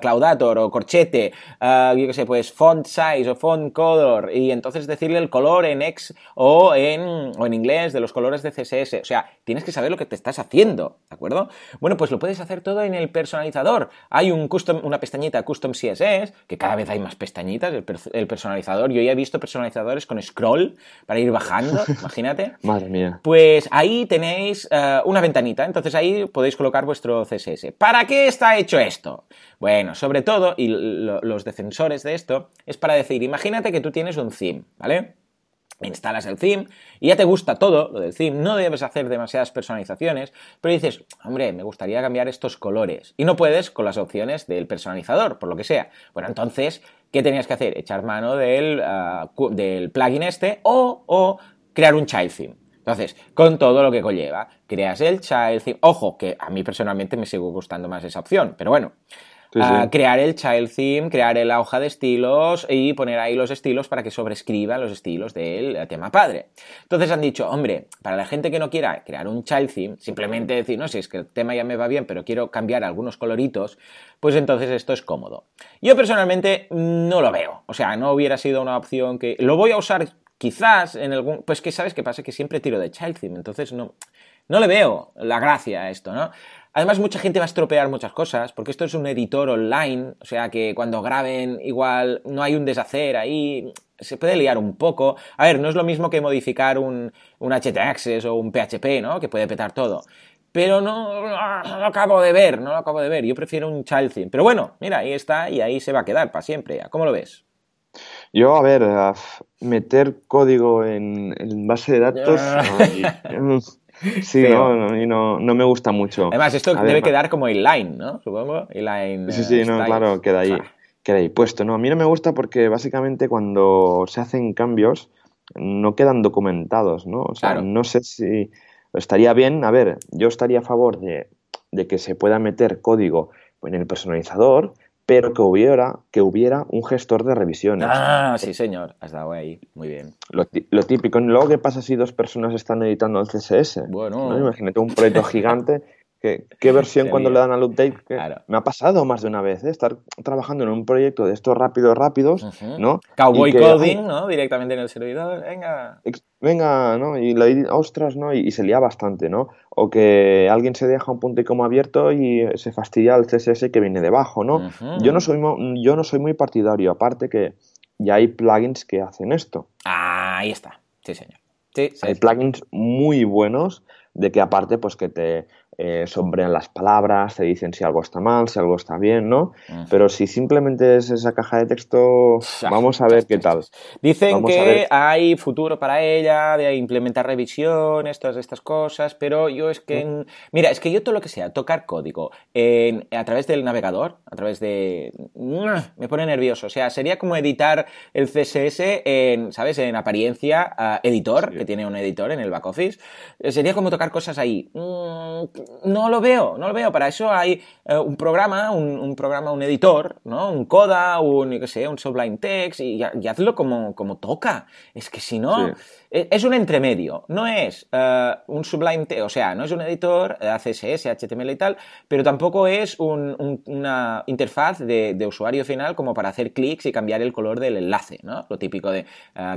Claudator o corchete, yo qué sé, pues font size o font color, y entonces decirle el color en X o en, o en inglés de los colores de CSS. O sea, tienes que saber lo que te estás haciendo, ¿de acuerdo? Bueno, pues lo puedes hacer todo en el personalizador. Hay un custom, una pestañita Custom CSS, que cada vez hay más pestañitas, el, personalizador. Yo ya he visto personalizadores con scroll para ir bajando, imagínate. *laughs*
Madre mía.
Pues ahí tenéis eh, una ventanita, entonces ahí podéis colocar vuestro CSS. ¿Para qué está hecho esto? Bueno, sobre todo, y los defensores de esto, es para decir, imagínate que tú tienes un theme, ¿vale? instalas el theme y ya te gusta todo lo del theme, no debes hacer demasiadas personalizaciones, pero dices, hombre, me gustaría cambiar estos colores y no puedes con las opciones del personalizador, por lo que sea. Bueno, entonces, ¿qué tenías que hacer? Echar mano del, ah, del plugin este o, o crear un child theme. Entonces, con todo lo que conlleva, creas el child theme. Ojo, que a mí personalmente me sigue gustando más esa opción, pero bueno, crear el child theme, crear la hoja de estilos y poner ahí los estilos para que sobrescriban los estilos del tema padre. Entonces han dicho, hombre, para la gente que no quiera crear un child theme, simplemente decir, no, si es que el tema ya me va bien, pero quiero cambiar algunos coloritos, pues entonces esto es cómodo. Yo personalmente no lo veo, o sea, no hubiera sido una opción que... Lo voy a usar quizás en algún... Pues que sabes qué pasa, que siempre tiro de child theme, entonces no... No le veo la gracia a esto, ¿no? Además, mucha gente va a estropear muchas cosas, porque esto es un editor online, o sea que cuando graben igual no hay un deshacer ahí, se puede liar un poco. A ver, no es lo mismo que modificar un, un htaccess o un PHP, ¿no? Que puede petar todo. Pero no, no, lo acabo de ver, no lo acabo de ver. Yo prefiero un child theme. Pero bueno, mira, ahí está y ahí se va a quedar para siempre. ¿Cómo lo ves?
Yo, a ver, meter código en, base de datos... Sí, no, y no, no, me gusta mucho.
Además, esto debe quedar como inline, ¿no? Supongo. Inline,
sí, sí, no, claro, queda ahí, queda ahí puesto. No, a mí no me gusta porque básicamente cuando se hacen cambios no quedan documentados, ¿no? O sea, no sé si estaría bien, a ver, yo estaría a favor de, de que se pueda meter código en el personalizador, pero que hubiera, que hubiera un gestor de revisiones.
Ah, sí, señor. Has dado ahí. Muy bien.
Lo, típico. Luego, ¿qué pasa si dos personas están editando el CSS? Bueno. Imagínate un proyecto *laughs* gigante. ¿Qué, *laughs* versión cuando le dan al update? Me ha pasado más de una vez, ¿eh? estar trabajando en un proyecto de estos rápidos, rápidos, ¿no?
Cowboy coding, ¿no? Directamente en el servidor, venga.
Venga, ¿no? Y le ostras, ¿no? Y, se lía bastante, ¿no? O que alguien se deja un punto y coma abierto y se fastidia el CSS que viene debajo, ¿no? yo, no soy, yo no soy muy partidario, aparte que ya hay plugins que hacen esto.
Ah, ahí está, sí, señor.
hay plugins muy buenos de que aparte pues que te eh, sombrean las palabras, te dicen si algo está mal, si algo está bien, ¿no? Pero si simplemente es esa caja de texto, vamos a ver qué tal.
Dicen que hay futuro para ella, de implementar revisiones, todas estas cosas, pero yo es que... Mira, es que yo todo lo que sea, tocar código a través del navegador, a través de... Me pone nervioso, o sea, sería como editar el CSS en, ¿sabes? En apariencia, editor, que tiene un editor en el back office. Sería como tocar cosas ahí. Mm, no lo veo, no lo veo. Para eso hay eh, un programa, un, programa, un editor, ¿no? Un Coda, un, qué sé, un Sublime Text y, hazlo como, como toca. Es que si no, e, es, un entremedio. No es eh, un Sublime Text, o sea, no es un editor, eh, CSS, HTML y tal, pero tampoco es una interfaz de, de, usuario final como para hacer clics y cambiar el color del enlace, ¿no? Lo típico de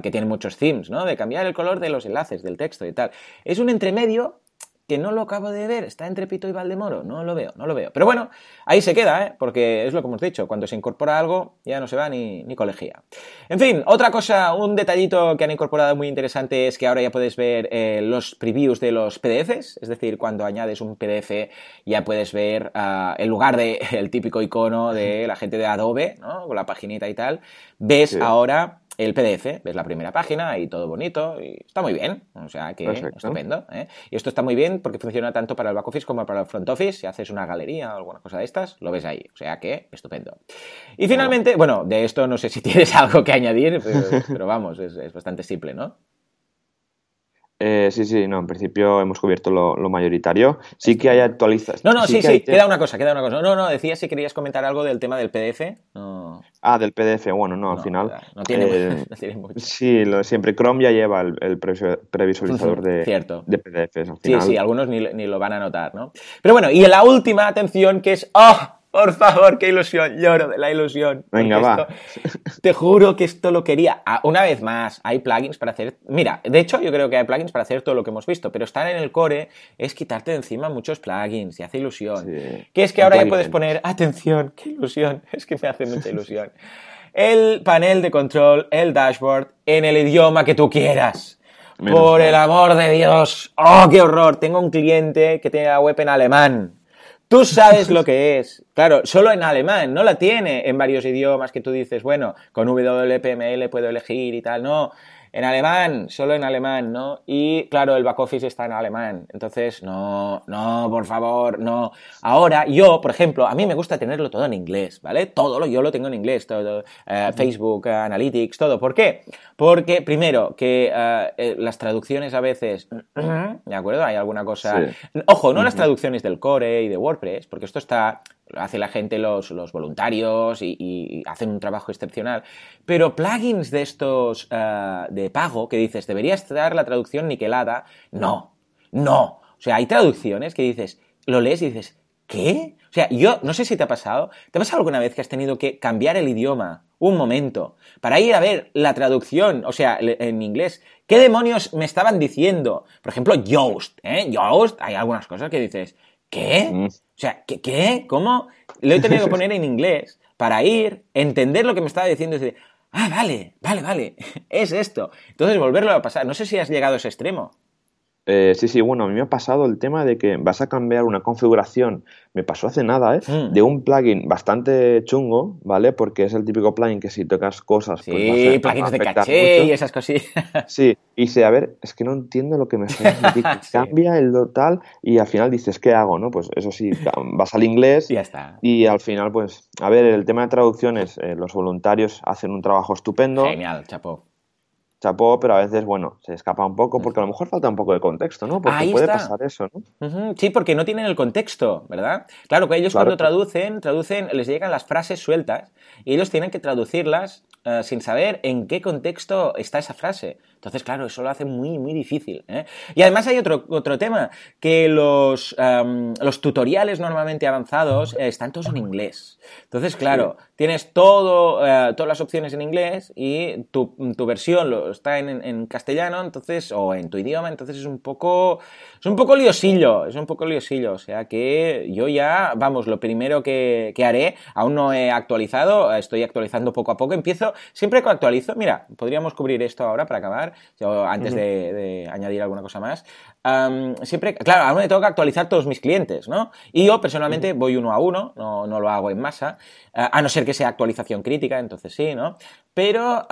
que tienen muchos themes, ¿no? De cambiar el color de los enlaces, del texto y tal. Es un entremedio que no lo acabo de ver, está entre Pito y Valdemoro, no lo veo, no lo veo. Pero bueno, ahí se queda, ¿eh? porque es lo que hemos dicho, cuando se incorpora algo ya no se va ni, ni colegía. En fin, otra cosa, un detallito que han incorporado muy interesante es que ahora ya puedes ver eh, los previews de los PDFs, es decir, cuando añades un PDF ya puedes ver, uh, en lugar del el típico icono de la gente de Adobe, ¿no? con la paginita y tal, ves ahora el PDF, ves la primera página y todo bonito, y está muy bien, o sea que estupendo. ¿eh? Y esto está muy bien porque funciona tanto para el back office como para el front office. Si haces una galería o alguna cosa de estas, lo ves ahí, o sea que estupendo. Y finalmente, bueno, de esto no sé si *laughs* tienes algo que añadir, pero, vamos, es, bastante simple, ¿no?
Eh, sí, sí, no, en principio hemos cubierto lo, mayoritario. Sí que hay actualizaciones.
No, no, sí, sí, queda una cosa, queda una cosa. No, no, decía si querías comentar algo del tema del PDF.
Ah, del PDF, bueno, no, al final.
No tiene, eh, mucho. *laughs*
Sí, lo, siempre Chrome ya lleva el, previsualizador de,
Cierto.
de PDFs. Al
final. Sí, sí, algunos ni, ni, lo van a notar, ¿no? Pero bueno, y la última atención que es. ¡Oh! Por favor, qué ilusión, lloro de la ilusión.
Venga, va.
te juro que esto lo quería. Ah, una vez más, hay plugins para hacer. Mira, de hecho, yo creo que hay plugins para hacer todo lo que hemos visto, pero estar en el core es quitarte de encima muchos plugins y hace ilusión. Que es que ahora ya puedes poner, atención, qué ilusión, *laughs* es que me hace mucha ilusión. El panel de control, el dashboard, en el idioma que tú quieras. Por el amor de Dios. ¡Oh, qué horror! Tengo un cliente que tiene la web en alemán. Tú sabes lo que es. Claro, solo en alemán, no la tiene en varios idiomas que tú dices, bueno, con WPML puedo elegir y tal. No, en alemán, solo en alemán, ¿no? Y claro, el back office está en alemán. Entonces, no, no, por favor, no. Ahora, yo, por ejemplo, a mí me gusta tenerlo todo en inglés, ¿vale? Todo lo, yo lo tengo en inglés, todo, eh, Facebook, Analytics, todo. ¿Por qué? Porque, primero, que eh, eh, las traducciones a veces, *clears throat* ¿de acuerdo? Hay alguna cosa... Ojo, no las traducciones del core y de WordPress, porque esto está hace la gente, los, voluntarios y, hacen un trabajo excepcional. Pero plugins de estos eh, de pago que dices, debería estar la traducción niquelada, no, no. O sea, hay traducciones que dices, lo lees y dices, ¿qué? O sea, yo no sé si te ha pasado, ¿te ha pasado alguna vez que has tenido que cambiar el idioma un momento para ir a ver la traducción, o sea, en inglés? ¿Qué demonios me estaban diciendo? Por ejemplo, Yoast, ¿eh? Yoast, hay algunas cosas que dices, ¿qué? O sea, ¿qué? ¿qué? ¿Cómo? Lo he tenido que poner en inglés para ir, entender lo que me estaba diciendo y decir, ah, vale, vale, vale, *laughs* es esto. Entonces volverlo a pasar. No sé si has llegado a ese extremo.
Eh, sí, sí, bueno, a mí me ha pasado el tema de que vas a cambiar una configuración, me pasó hace nada, ¿eh? Mm. De un plugin bastante chungo, ¿vale? Porque es el típico plugin que si tocas cosas...
Pues sí, pues plugins de caché y esas cosillas. *laughs*
Sí, y dice, a ver, es que no entiendo lo que me está. *laughs* Cambia el total y al final dices, ¿qué hago? ¿no? Pues eso sí, vas al inglés
y *laughs* ya está.
Y al final, pues, a ver, el tema de traducciones, eh, los voluntarios hacen un trabajo estupendo.
Genial, chapo
chapó, pero a veces, bueno, se escapa un poco porque a lo mejor falta un poco de contexto, ¿no? Porque puede pasar eso,
¿no? Sí, porque no tienen el contexto, ¿verdad? Claro, que ellos cuando traducen, traducen, les llegan las frases sueltas y ellos tienen que traducirlas eh, sin saber en qué contexto está esa frase. Entonces, claro, eso lo hace muy, muy difícil. ¿eh? Y además hay otro, otro tema, que los, los tutoriales normalmente avanzados eh, están todos en inglés. Entonces, claro, tienes todo, todas las opciones en inglés y tu, tu versión lo, está en, en, castellano, entonces, o en tu idioma, entonces es un poco, es un poco liosillo, es un poco liosillo. O sea que yo ya, vamos, lo primero que, que haré, aún no he actualizado, estoy actualizando poco a poco, empiezo, siempre que actualizo, mira, podríamos cubrir esto ahora para acabar, antes de, añadir alguna cosa más, siempre, claro, a mí me toca actualizar todos mis clientes, ¿no? Y yo personalmente voy uno a uno, no, no lo hago en masa, a no ser que sea actualización crítica, entonces sí, ¿no? Pero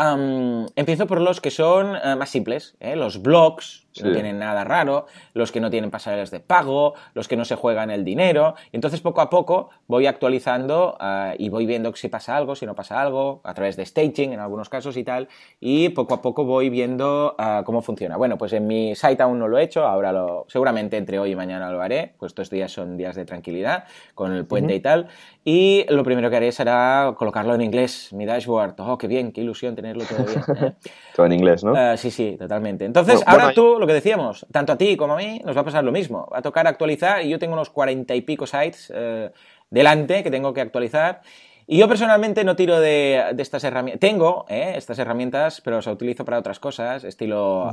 empiezo por los que son eh, más simples, ¿eh? los blogs, no tienen nada raro, los que no tienen pasarelas de pago, los que no se juegan el dinero. Y entonces poco a poco voy actualizando eh, y voy viendo si pasa algo, si no pasa algo, a través de staging en algunos casos y tal. Y poco a poco voy viendo cómo funciona. Bueno, pues en mi site aún no lo he hecho, ahora lo, seguramente entre hoy y mañana lo haré, pues estos días son días de tranquilidad con el puente y tal. Y lo primero que haré será colocarlo en inglés, mi dashboard. Oh, qué bien, qué ilusión tenerlo todo bien. *laughs* ¿eh?
todo en inglés, ¿no?
Ah, sí, sí, totalmente. Entonces, ahora tú, lo que decíamos, tanto a ti como a mí, nos va a pasar lo mismo. Va a tocar actualizar y yo tengo unos cuarenta y pico sites eh, delante que tengo que actualizar. Y yo personalmente no tiro de, estas herramientas. Tengo eh, estas herramientas, pero las utilizo para otras cosas, estilo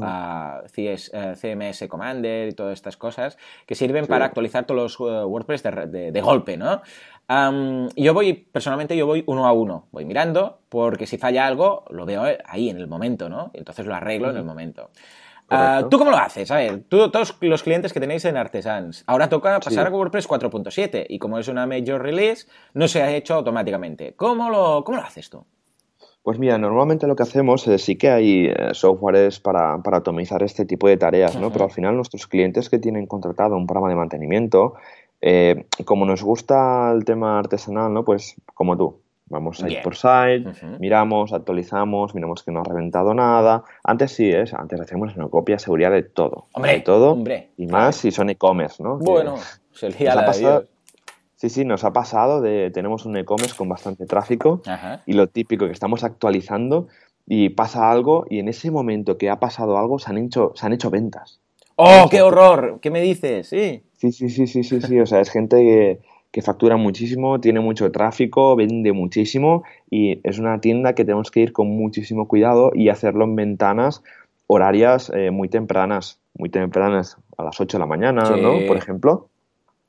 CMS Commander y todas estas cosas, que sirven para actualizar todos los WordPress de, golpe, ¿no? yo voy, personalmente, yo voy uno a uno. Voy mirando, porque si falla algo, lo veo ahí en el momento, ¿no? Y entonces lo arreglo en el momento. Ah, ¿Tú cómo lo haces? A ver, tú, todos los clientes que tenéis en Artesans, ahora toca pasar a WordPress 4.7 y como es una major release, no se ha hecho automáticamente. ¿Cómo lo, cómo lo haces tú?
Pues mira, normalmente lo que hacemos es sí que hay eh, softwares para, para automizar este tipo de tareas, ¿no? Pero al final nuestros clientes que tienen contratado un programa de mantenimiento, eh, como nos gusta el tema artesanal, ¿no? Pues como tú, Vamos
Bien.
por site,
Ujú.
miramos, actualizamos, miramos que no ha reventado nada. Antes sí, es, antes hacemos una copia de seguridad de todo.
Hombre,
de todo.
hombre,
y
claro.
más si son e-commerce, ¿no?
Bueno, se lía la de
pasado-
Dios.
Sí, sí, nos ha pasado de tenemos un e-commerce con bastante tráfico
Ajá.
y lo típico que estamos actualizando y pasa algo y en ese momento que ha pasado algo se han hecho, se han hecho ventas.
¡Oh, qué horror! ¿Qué me dices? Sí.
Sí, sí, sí, sí, sí, sí. O sea, es gente que, que factura muchísimo, tiene mucho tráfico, vende muchísimo y es una tienda que tenemos que ir con muchísimo cuidado y hacerlo en ventanas horarias eh, muy tempranas, muy tempranas, a las 8 de la mañana,
Sí.
¿no? Por ejemplo.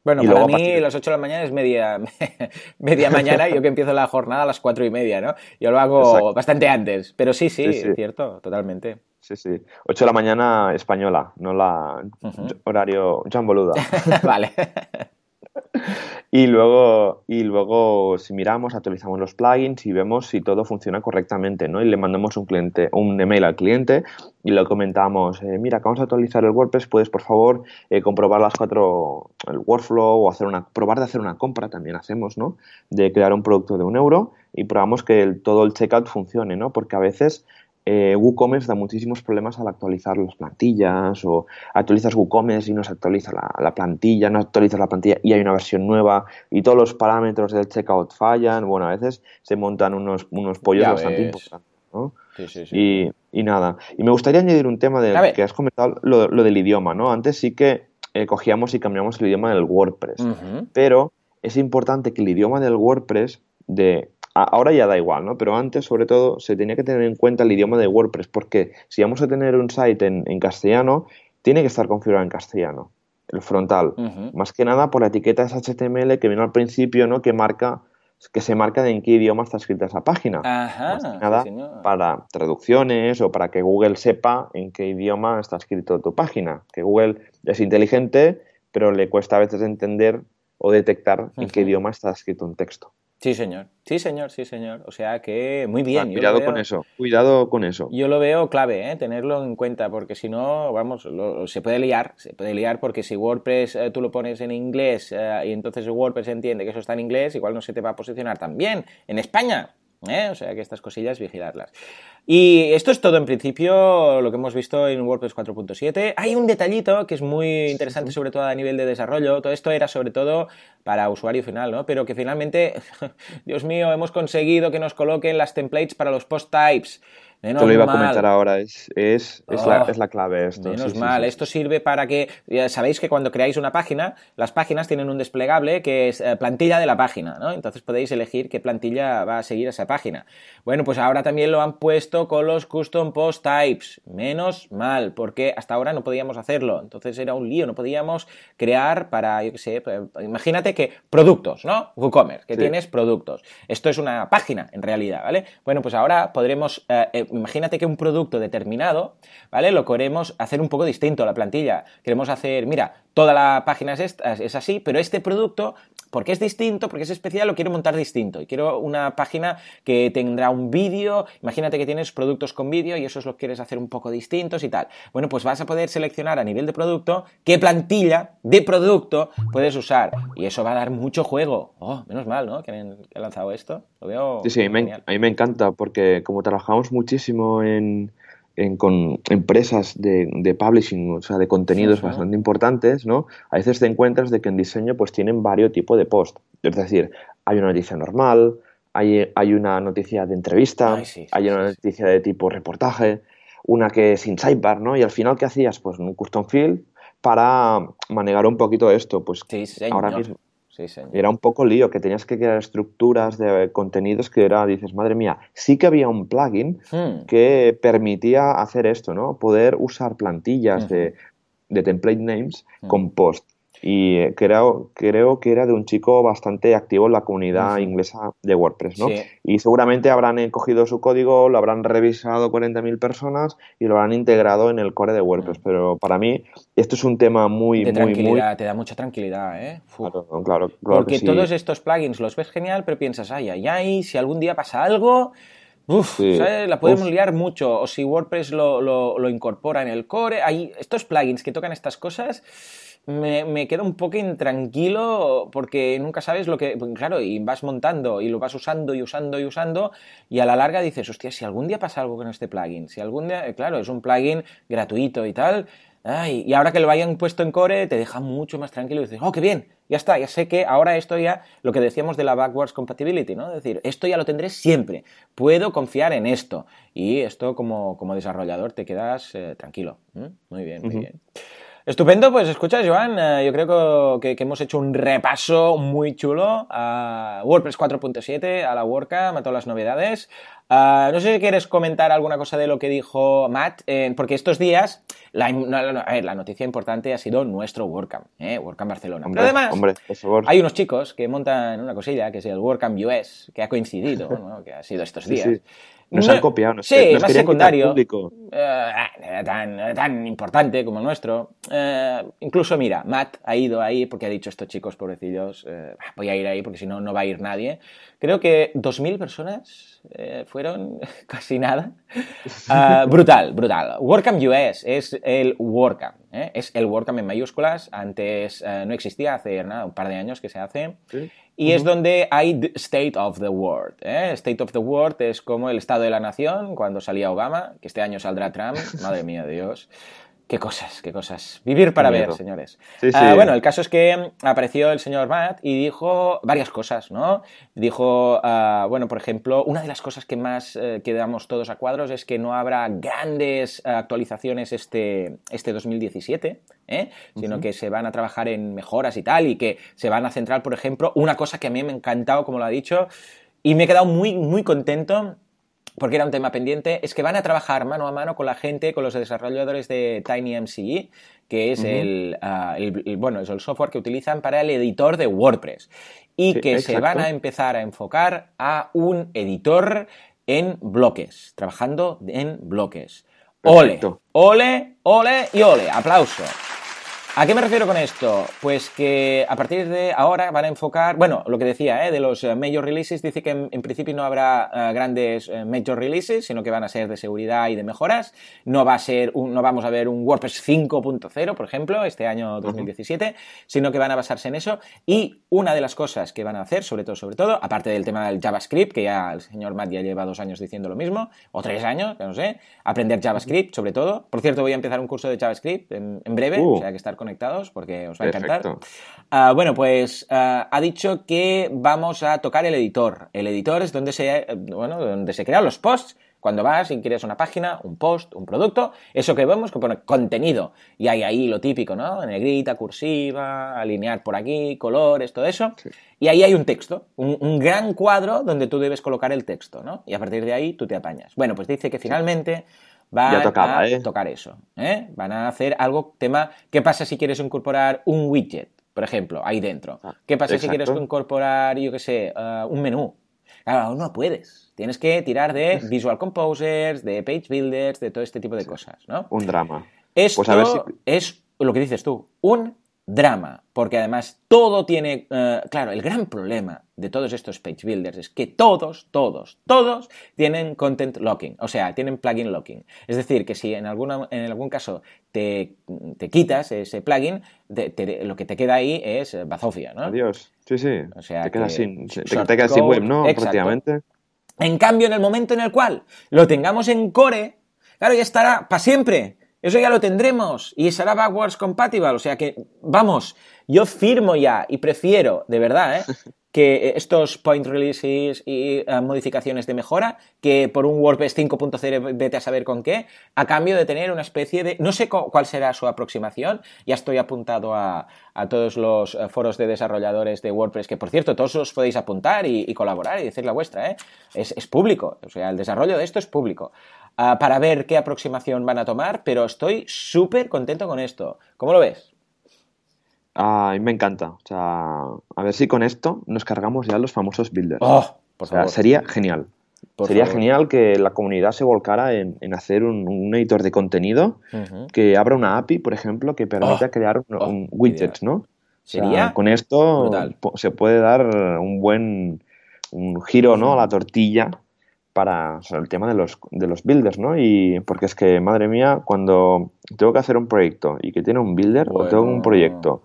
Bueno,
Y
para mí
partir
las 8 de la mañana es media, *laughs* media mañana, yo que empiezo la jornada a las 4 y media, ¿no? Yo lo hago
Exacto.
bastante antes, pero sí, sí,
Sí, sí.
es cierto, totalmente.
Sí, sí. 8 de la mañana española, no la horario Jan Boluda. *laughs*
vale. *laughs* *laughs*
Y luego, y luego, si miramos, actualizamos los plugins y vemos si todo funciona correctamente, ¿no? Y le mandamos un cliente, un email al cliente y le comentamos, eh, mira, que vamos a actualizar el WordPress, puedes por favor eh, comprobar las cuatro, el workflow o hacer una, probar de hacer una compra, también hacemos, ¿no? De crear un producto de un euro y probamos que todo el checkout funcione, ¿no? Porque a veces eh, WooCommerce da muchísimos problemas al actualizar las plantillas o actualizas WooCommerce y no se actualiza la, la plantilla, no actualizas la plantilla y hay una versión nueva y todos los parámetros del checkout fallan. Bueno, a veces se montan unos, unos pollos
Ya
bastante
ves.
importantes. ¿no?
Sí, sí, sí.
Y, y nada. Y me gustaría añadir un tema de, que has comentado, lo, lo del idioma, ¿no? Antes sí que eh, cogíamos y cambiamos el idioma del WordPress pero es importante que el idioma del WordPress de ahora ya da igual, ¿no? Pero antes, sobre todo, se tenía que tener en cuenta el idioma de WordPress, porque si vamos a tener un site en, en castellano, tiene que estar configurado en castellano, el frontal. Más que nada por la etiqueta HTML que viene al principio, ¿no? Que marca que se marca de en qué idioma está escrita esa página.
Ajá,
Más que
sí,
nada para traducciones o para que Google sepa en qué idioma está escrito tu página. Que Google es inteligente, pero le cuesta a veces entender o detectar en qué idioma está escrito un texto.
Sí, señor. Sí, señor, sí, señor. O sea que muy bien.
Ah,
lo
cuidado
veo-
con eso, cuidado con eso.
Yo lo veo clave, ¿eh? tenerlo en cuenta, porque si no, vamos, lo- se puede liar, se puede liar porque si WordPress eh, tú lo pones en inglés eh, y entonces WordPress entiende que eso está en inglés, igual no se te va a posicionar tan bien en España. ¿Eh? O sea que estas cosillas vigilarlas. Y esto es todo en principio lo que hemos visto en WordPress 4.7. Hay un detallito que es muy interesante, sobre todo a nivel de desarrollo. Todo esto era sobre todo para usuario final, ¿no? Pero que finalmente, *laughs* Dios mío, hemos conseguido que nos coloquen las templates para los post types. Menos
Te lo iba a comentar ahora, es, es, es, la,
Oh,
es la clave esto.
Menos
sí,
mal,
sí.
esto sirve para que, ya sabéis que cuando creáis una página, las páginas tienen un desplegable que es eh, plantilla de la página, ¿no? Entonces podéis elegir qué plantilla va a seguir esa página. Bueno, pues ahora también lo han puesto con los custom post types. Menos mal, porque hasta ahora no podíamos hacerlo. Entonces era un lío, no podíamos crear para, yo qué sé, pues, imagínate que productos, ¿no? WooCommerce, que tienes productos. Esto es una página, en realidad, ¿vale? Bueno, pues ahora podremos, eh, eh, imagínate que un producto determinado, ¿vale? Lo queremos hacer un poco distinto a la plantilla. Queremos hacer, mira, toda la página es, esta- es así, pero este producto, porque es distinto, porque es especial, lo quiero montar distinto. Y quiero una página que tendrá un vídeo. Imagínate que tienes productos con vídeo y esos los quieres hacer un poco distintos y tal. Bueno, pues vas a poder seleccionar a nivel de producto qué plantilla de producto puedes usar. Y eso va a dar mucho juego. Oh, menos mal, ¿no? Que han, lanzado esto. Lo veo.
Sí, sí, a mí, me,
genial.
a mí me encanta porque como trabajamos muchísimo en, en- con empresas de, de publishing, o sea, de contenidos bastante importantes, ¿no? A veces te encuentras de que en diseño pues tienen varios tipos de post. Es decir, hay una noticia normal, hay, hay una noticia de entrevista,
Ay, sí, sí,
hay una noticia de tipo reportaje, una que es sin sidebar, ¿no? Y al final, ¿qué hacías? Pues un custom field para manejar un poquito esto. Pues ahora mismo
Sí, señor.
era un poco lío, que tenías que crear estructuras de contenidos que era, dices, madre mía, sí que había un plugin
Hmm.
que permitía hacer esto, ¿no? Poder usar plantillas de, de template names
Ujú.
con post. Y eh, creo, creo que era de un chico bastante activo en la comunidad inglesa de WordPress, ¿no?
Sí.
Y seguramente habrán cogido su código, lo habrán revisado 40.000 personas y lo habrán integrado en el core de WordPress. Pero para mí, esto es un tema muy,
de
muy, muy...
tranquilidad, te da mucha tranquilidad, ¿eh?
Claro, claro, claro
Porque todos estos plugins los ves genial, pero piensas, ay, ay, ay, si algún día pasa algo, uf,
Sí.
¿sabes? la podemos
Uf.
liar mucho. O si WordPress lo, lo- lo incorpora en el core, hay estos plugins que tocan estas cosas, me, me quedo un poco intranquilo porque nunca sabes lo que. Claro, y vas montando y lo vas usando y usando y usando, y a la larga dices, hostia, si algún día pasa algo con este plugin, si algún día. Claro, es un plugin gratuito y tal. Ay, y ahora que lo hayan puesto en core, te deja mucho más tranquilo y dices, oh, qué bien, ya está, ya sé que ahora esto ya, lo que decíamos de la backwards compatibility, ¿no? Es decir, esto ya lo tendré siempre, puedo confiar en esto. Y esto como, como desarrollador te quedas eh, tranquilo. Muy bien, muy bien. Estupendo, pues escucha, Joan, eh, yo creo que, que, hemos hecho un repaso muy chulo a WordPress 4.7, a la WordCamp, a todas las novedades. Uh, no sé si quieres comentar alguna cosa de lo que dijo Matt, eh, porque estos días la, la, noticia importante ha sido nuestro WordCamp, eh, WordCamp Barcelona.
Hombre,
Pero además,
hombre,
hay unos chicos que montan una cosilla que es el WordCamp US, que ha coincidido, ¿no? que ha sido estos días.
Sí, sí. Nos han copiado, nos,
sí,
nos
más secundario,
público.
Uh, tan, tan, importante como el nuestro. Uh, incluso, mira, Matt ha ido ahí porque ha dicho estos chicos pobrecillos, uh, voy a ir ahí porque si no, no va a ir nadie. Creo que 2.000 personas fueron *laughs* casi nada. brutal, brutal. WordCamp US es el WordCamp, ¿eh? es el WordCamp en mayúsculas. Antes no existía, hace nada, un par de años que se hace.
¿Sí?
Y uh -huh. es donde hay State of the World. ¿eh? State of the World es como el Estado de la Nación cuando salía Obama, que este año saldrá Trump. Madre mía, Dios. Qué cosas, qué cosas. Vivir para ver, señores.
Sí, sí.
Uh, bueno, el caso es que apareció el señor Matt y dijo varias cosas, ¿no? Dijo, uh, bueno, por ejemplo, una de las cosas que más uh, quedamos todos a cuadros es que no habrá grandes actualizaciones este, este 2017, ¿eh? sino -huh. que se van a trabajar en mejoras y tal, y que se van a centrar, por ejemplo, una cosa que a mí me ha encantado, como lo ha dicho, y me he quedado muy, muy contento porque era un tema pendiente, es que van a trabajar mano a mano con la gente, con los desarrolladores de TinyMCE, que es, uh -huh. el, uh, el, el, bueno, es el software que utilizan para el editor de WordPress. Y sí, que exacto. se van a empezar a enfocar a un editor en bloques, trabajando en bloques. Perfecto. Ole, ole, ole y ole. Aplauso. ¿A qué me refiero con esto? Pues que a partir de ahora van a enfocar, bueno, lo que decía, ¿eh? de los uh, major releases, dice que en, en principio no habrá uh, grandes uh, major releases, sino que van a ser de seguridad y de mejoras. No va a ser, un, no vamos a ver un WordPress 5.0, por ejemplo, este año 2017, -huh. sino que van a basarse en eso. Y una de las cosas que van a hacer, sobre todo, sobre todo, aparte del tema del JavaScript, que ya el señor Matt ya lleva dos años diciendo lo mismo, o tres años, que no sé, aprender JavaScript, sobre todo. Por cierto, voy a empezar un curso de JavaScript en, en breve, o sea que estar conectados porque os va a encantar. Uh, bueno, pues uh, ha dicho que vamos a tocar el editor. El editor es donde se, bueno, donde se crean los posts. Cuando vas y quieres una página, un post, un producto, eso que vemos que pone contenido. Y hay ahí lo típico, ¿no? Negrita, cursiva, alinear por aquí, colores, todo eso. Sí. Y ahí hay un texto, un, un, gran cuadro donde tú debes colocar el texto, ¿no? Y a partir de ahí tú te apañas. Bueno, pues dice que finalmente... Sí van tocaba, a ¿eh? tocar eso. ¿eh? Van a hacer algo, tema, ¿qué pasa si quieres incorporar un widget, por ejemplo, ahí dentro? Ah, ¿Qué pasa exacto. si quieres incorporar, yo qué sé, uh, un menú? Claro, no puedes. Tienes que tirar de *laughs* Visual Composers, de Page Builders, de todo este tipo de cosas, ¿no?
Un drama.
Esto pues a ver si... es lo que dices tú, un drama, porque además todo tiene, uh, claro, el gran problema de todos estos page builders es que todos, todos, todos tienen content locking, o sea, tienen plugin locking. Es decir, que si en, alguna, en algún caso te, te quitas ese plugin, te, te, lo que te queda ahí es bazofia, ¿no?
Adiós. Sí, sí. O sea, te quedas sin, te, quedas sin web, ¿no?
Exacto. Prácticamente. En cambio, en el momento en el cual lo tengamos en core, claro, ya estará para siempre. Eso ya lo tendremos y será backwards compatible. O sea que, vamos, yo firmo ya y prefiero, de verdad, ¿eh? *laughs* que estos point releases y uh, modificaciones de mejora, que por un WordPress 5.0 vete a saber con qué, a cambio de tener una especie de... No sé cuál será su aproximación, ya estoy apuntado a, a todos los uh, foros de desarrolladores de WordPress, que por cierto, todos os podéis apuntar y, colaborar y decir la vuestra, ¿eh? es, es, público, o sea, el desarrollo de esto es público. Uh, para ver qué aproximación van a tomar, pero estoy súper contento con esto. ¿Cómo lo ves?
A mí me encanta. O sea, a ver si con esto nos cargamos ya los famosos builders.
Oh, por
o sea,
favor.
sería genial.
Por
sería
favor.
genial que la comunidad se volcara en, en hacer un, un, editor de contenido uh -huh. que abra una API, por ejemplo, que permita oh, crear un,
oh,
un widgets, ¿no? O
sería
sea, con esto
brutal.
se puede dar un buen un giro, ¿no? A la tortilla para el tema de los, de los builders, ¿no? Y porque es que, madre mía, cuando tengo que hacer un proyecto y que tiene un builder o tengo un proyecto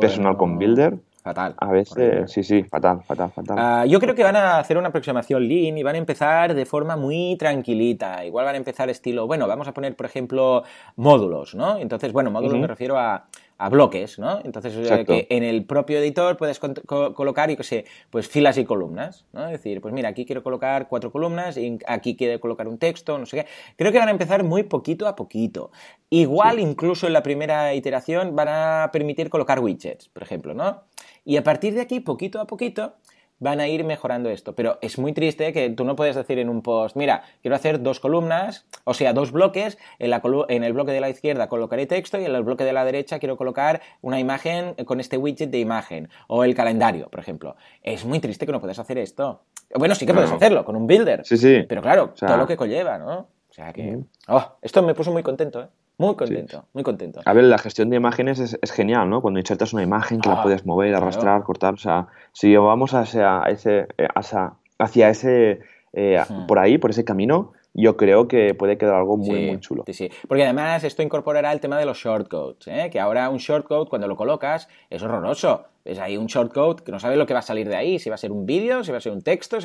personal con builder,
Fatal.
A veces, sí, sí, fatal, fatal, fatal.
Ah, yo creo que van a hacer una aproximación lean y van a empezar de forma muy tranquilita. Igual van a empezar estilo, bueno, vamos a poner, por ejemplo, módulos, ¿no? Entonces, bueno, módulos me refiero a, bloques, ¿no? Entonces, que en el propio editor puedes colocar, y que sé, pues filas y columnas, ¿no? Es decir, pues mira, aquí quiero colocar cuatro columnas y aquí quiero colocar un texto, no sé qué. Creo que van a empezar muy poquito a poquito. Igual, incluso en la primera iteración, van a permitir colocar widgets, por ejemplo, ¿no? Y a partir de aquí, poquito a poquito, van a ir mejorando esto. Pero es muy triste que tú no puedes decir en un post, mira, quiero hacer dos columnas, o sea, dos bloques, en, la en, el bloque de la izquierda colocaré texto y en el bloque de la derecha quiero colocar una imagen con este widget de imagen, o el calendario, por ejemplo. Es muy triste que no puedas hacer esto. Bueno, sí que puedes hacerlo, con un builder.
Sí, sí.
Pero claro, todo lo que conlleva, ¿no? O sea que... Oh, esto me puso muy contento, ¿eh? Muy contento, muy contento.
A ver, la gestión de imágenes es, genial, ¿no? Cuando insertas una imagen que la ah, puedes mover, arrastrar, cortar. O sea, si vamos hacia ese, eh, hacia, ese, eh, por ahí, por ese camino, yo creo que puede quedar algo muy, muy chulo.
Sí, sí. Porque además esto incorporará el tema de los shortcodes, ¿eh? que ahora un shortcode cuando lo colocas es horroroso. Es ahí un shortcode que no sabes lo que va a salir de ahí, si va a ser un vídeo, si va a ser un texto.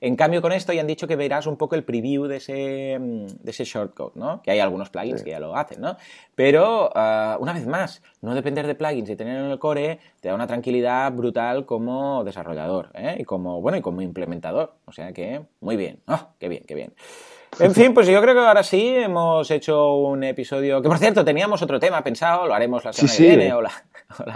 En cambio, con esto ya han dicho que verás un poco el preview de ese, mm, de ese shortcode, ¿no? Que hay algunos plugins que ya lo hacen, ¿no? Pero, ah, una vez más, no depender de plugins y tenerlo en el core te da una tranquilidad brutal como desarrollador, ¿eh? Y como, bueno, y como implementador. O sea que, muy bien. ¡Oh, qué bien, qué bien! En fin, pues yo creo que ahora sí hemos hecho un episodio. Que por cierto, teníamos otro tema pensado, lo haremos la semana que viene o la,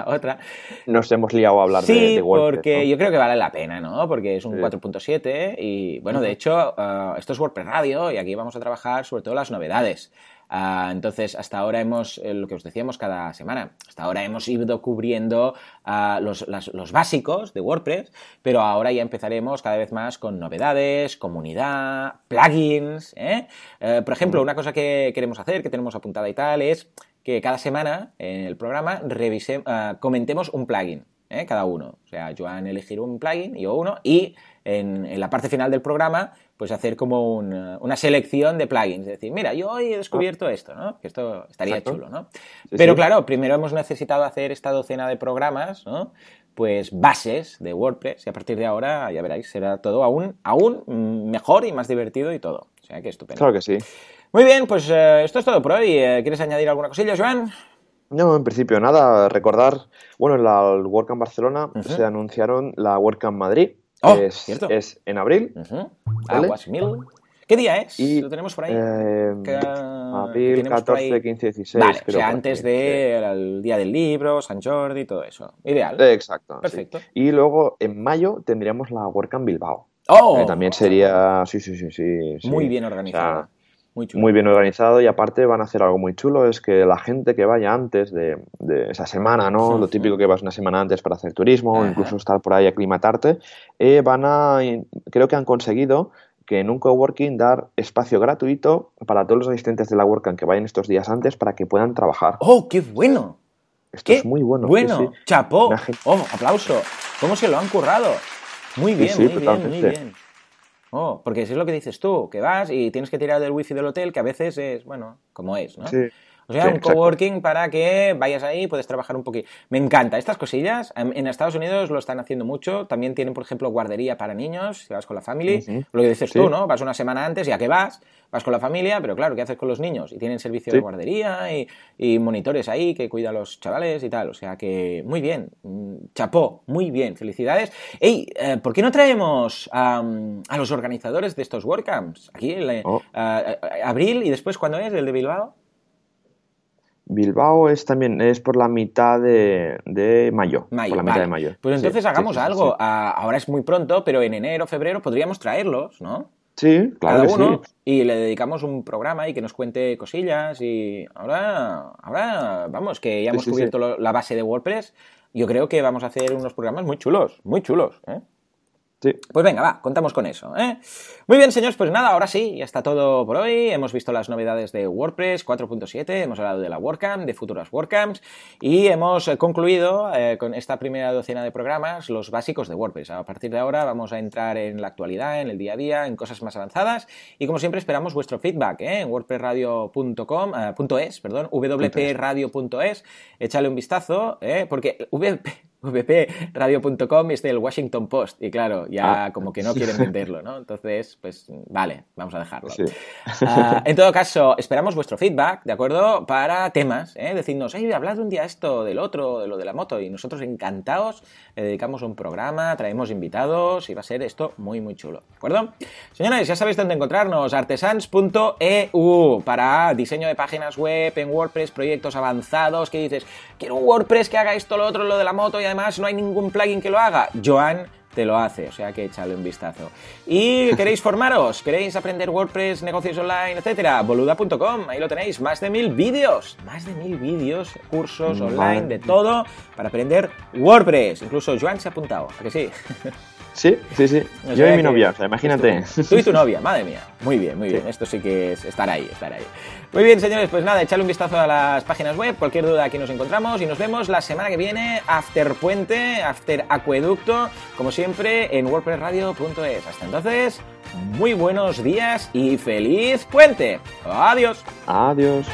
otra.
Nos hemos liado a hablar de, de
WordPress. Porque yo creo que vale la pena, ¿no? Porque es un 4.7 y bueno, de hecho, uh, esto es WordPress Radio y aquí vamos a trabajar sobre todo las novedades. Ah, entonces, hasta ahora hemos, eh, lo que os decíamos cada semana, hasta ahora hemos ido cubriendo ah, los, básicos de WordPress, pero ahora ya empezaremos cada vez más con novedades, comunidad, plugins. ¿eh? Eh, por ejemplo, una cosa que queremos hacer, que tenemos apuntada y tal, es que cada semana en el programa revise, ah, comentemos un plugin. cada uno. O sea, Joan elegir un plugin, yo uno, y en, en, la parte final del programa pues hacer como una selección de plugins. Es decir, mira, yo hoy he descubierto esto, ¿no? Que esto estaría chulo, ¿no? Pero claro, primero hemos necesitado hacer esta docena de programas, ¿no? Pues bases de WordPress y a partir de ahora, ya veréis, será todo aún, aún mejor y más divertido y todo. O sea que estupendo.
Claro que sí.
Muy bien, pues eh, esto es todo por hoy. Eh, ¿Quieres añadir alguna cosilla, Joan?
No, en principio nada. Recordar, bueno, en la WordCamp Barcelona se anunciaron la WordCamp Madrid,
Oh,
es,
¿cierto?
es en abril.
¿Qué día es? ¿Lo tenemos por ahí?
Eh, abril 14, 15, 16.
Vale, o sea, antes del día del libro, San Jordi, todo eso. Ideal.
Exacto.
Perfecto.
Y luego en mayo tendríamos la WordCamp Bilbao.
¡Oh!
Que también sería. Sí, sí, sí. sí,
Muy bien organizada.
Muy, bien organizado y aparte van a hacer algo muy chulo, es que la gente que vaya antes de, esa semana, ¿no? Lo típico que vas una semana antes para hacer turismo o incluso estar por ahí aclimatarte, eh, van a, creo que han conseguido que en un coworking dar espacio gratuito para todos los asistentes de la WordCamp que vayan estos días antes para que puedan trabajar.
¡Oh, qué bueno!
Esto es muy bueno.
Bueno, chapó. Oh, aplauso. ¿Cómo se lo han currado? Muy bien, muy bien, muy bien. Oh, porque si es lo que dices tú, que vas y tienes que tirar del wifi del hotel, que a veces es, bueno, como es, ¿no?
Sí.
O sea, un coworking para que vayas ahí y puedes trabajar un poquito. Me encanta. Estas cosillas, en Estados Unidos lo están haciendo mucho. También tienen, por ejemplo, guardería para niños, si vas con la familia. Lo que dices tú, ¿no? Vas una semana antes y a qué vas, vas con la familia, pero claro, ¿qué haces con los niños? Y tienen servicio de guardería y, monitores ahí que cuidan a los chavales y tal. O sea que, muy bien. Mm, chapó, muy bien. Felicidades. Ey, eh, ¿por qué no traemos a los organizadores de estos WordCamps? Aquí, en oh. abril y después, ¿cuándo es? ¿El de Bilbao?
Bilbao es también es por la mitad de, mayo.
Por
la
mitad
de mayo.
Pues entonces hagamos algo. ahora es muy pronto, pero en enero, febrero podríamos traerlos, ¿no?
Sí, claro.
Cada uno, Y le dedicamos un programa y que nos cuente cosillas. Y ahora, ahora vamos, que ya hemos cubierto la base de WordPress. Yo creo que vamos a hacer unos programas muy chulos, muy chulos. ¿eh? Pues venga, va, contamos con eso. ¿eh? Muy bien, señores, pues nada, ahora sí, ya está todo por hoy. Hemos visto las novedades de WordPress 4.7, hemos hablado de la WordCamp, de futuras WordCamps y hemos eh, concluido eh, con esta primera docena de programas los básicos de WordPress. A partir de ahora vamos a entrar en la actualidad, en el día a día, en cosas más avanzadas y como siempre esperamos vuestro feedback ¿eh? en wordpressradio.com, es, perdón, wpradio.es. Échale un vistazo, porque WP vpradio.com es del Washington Post y claro, ya ah. como que no quieren *laughs* venderlo, ¿no? Entonces, pues vale, vamos a dejarlo. Ah, en todo caso, esperamos vuestro feedback, ¿de acuerdo? Para temas, ¿eh? Decidnos, hey, hablad un día esto, del otro, de lo de la moto y nosotros encantados le dedicamos un programa, traemos invitados y va a ser esto muy, muy chulo, ¿de acuerdo? Señores, ya sabéis dónde encontrarnos, artesans.eu para diseño de páginas web en WordPress, proyectos avanzados, que dices, quiero un WordPress que haga esto, lo otro, lo de la moto y además no hay ningún plugin que lo haga. Joan te lo hace, o sea que échale un vistazo. ¿Y queréis formaros? ¿Queréis aprender WordPress, negocios online, etcétera? Boluda.com, ahí lo tenéis, más de mil vídeos, más de mil vídeos, cursos online, de todo, para aprender WordPress. Incluso Joan se ha apuntado, ¿a que sí?
Sí, sí, sí. Yo y mi novia, o sea, imagínate.
Tú y tu novia, madre mía. Muy bien, muy bien. Esto sí que es estar ahí, estar ahí. Muy bien, señores, pues nada, echadle un vistazo a las páginas web, cualquier duda aquí nos encontramos y nos vemos la semana que viene, after puente, after acueducto, como siempre, en wordpressradio.es. Hasta entonces, muy buenos días y feliz puente. Adiós.
Adiós.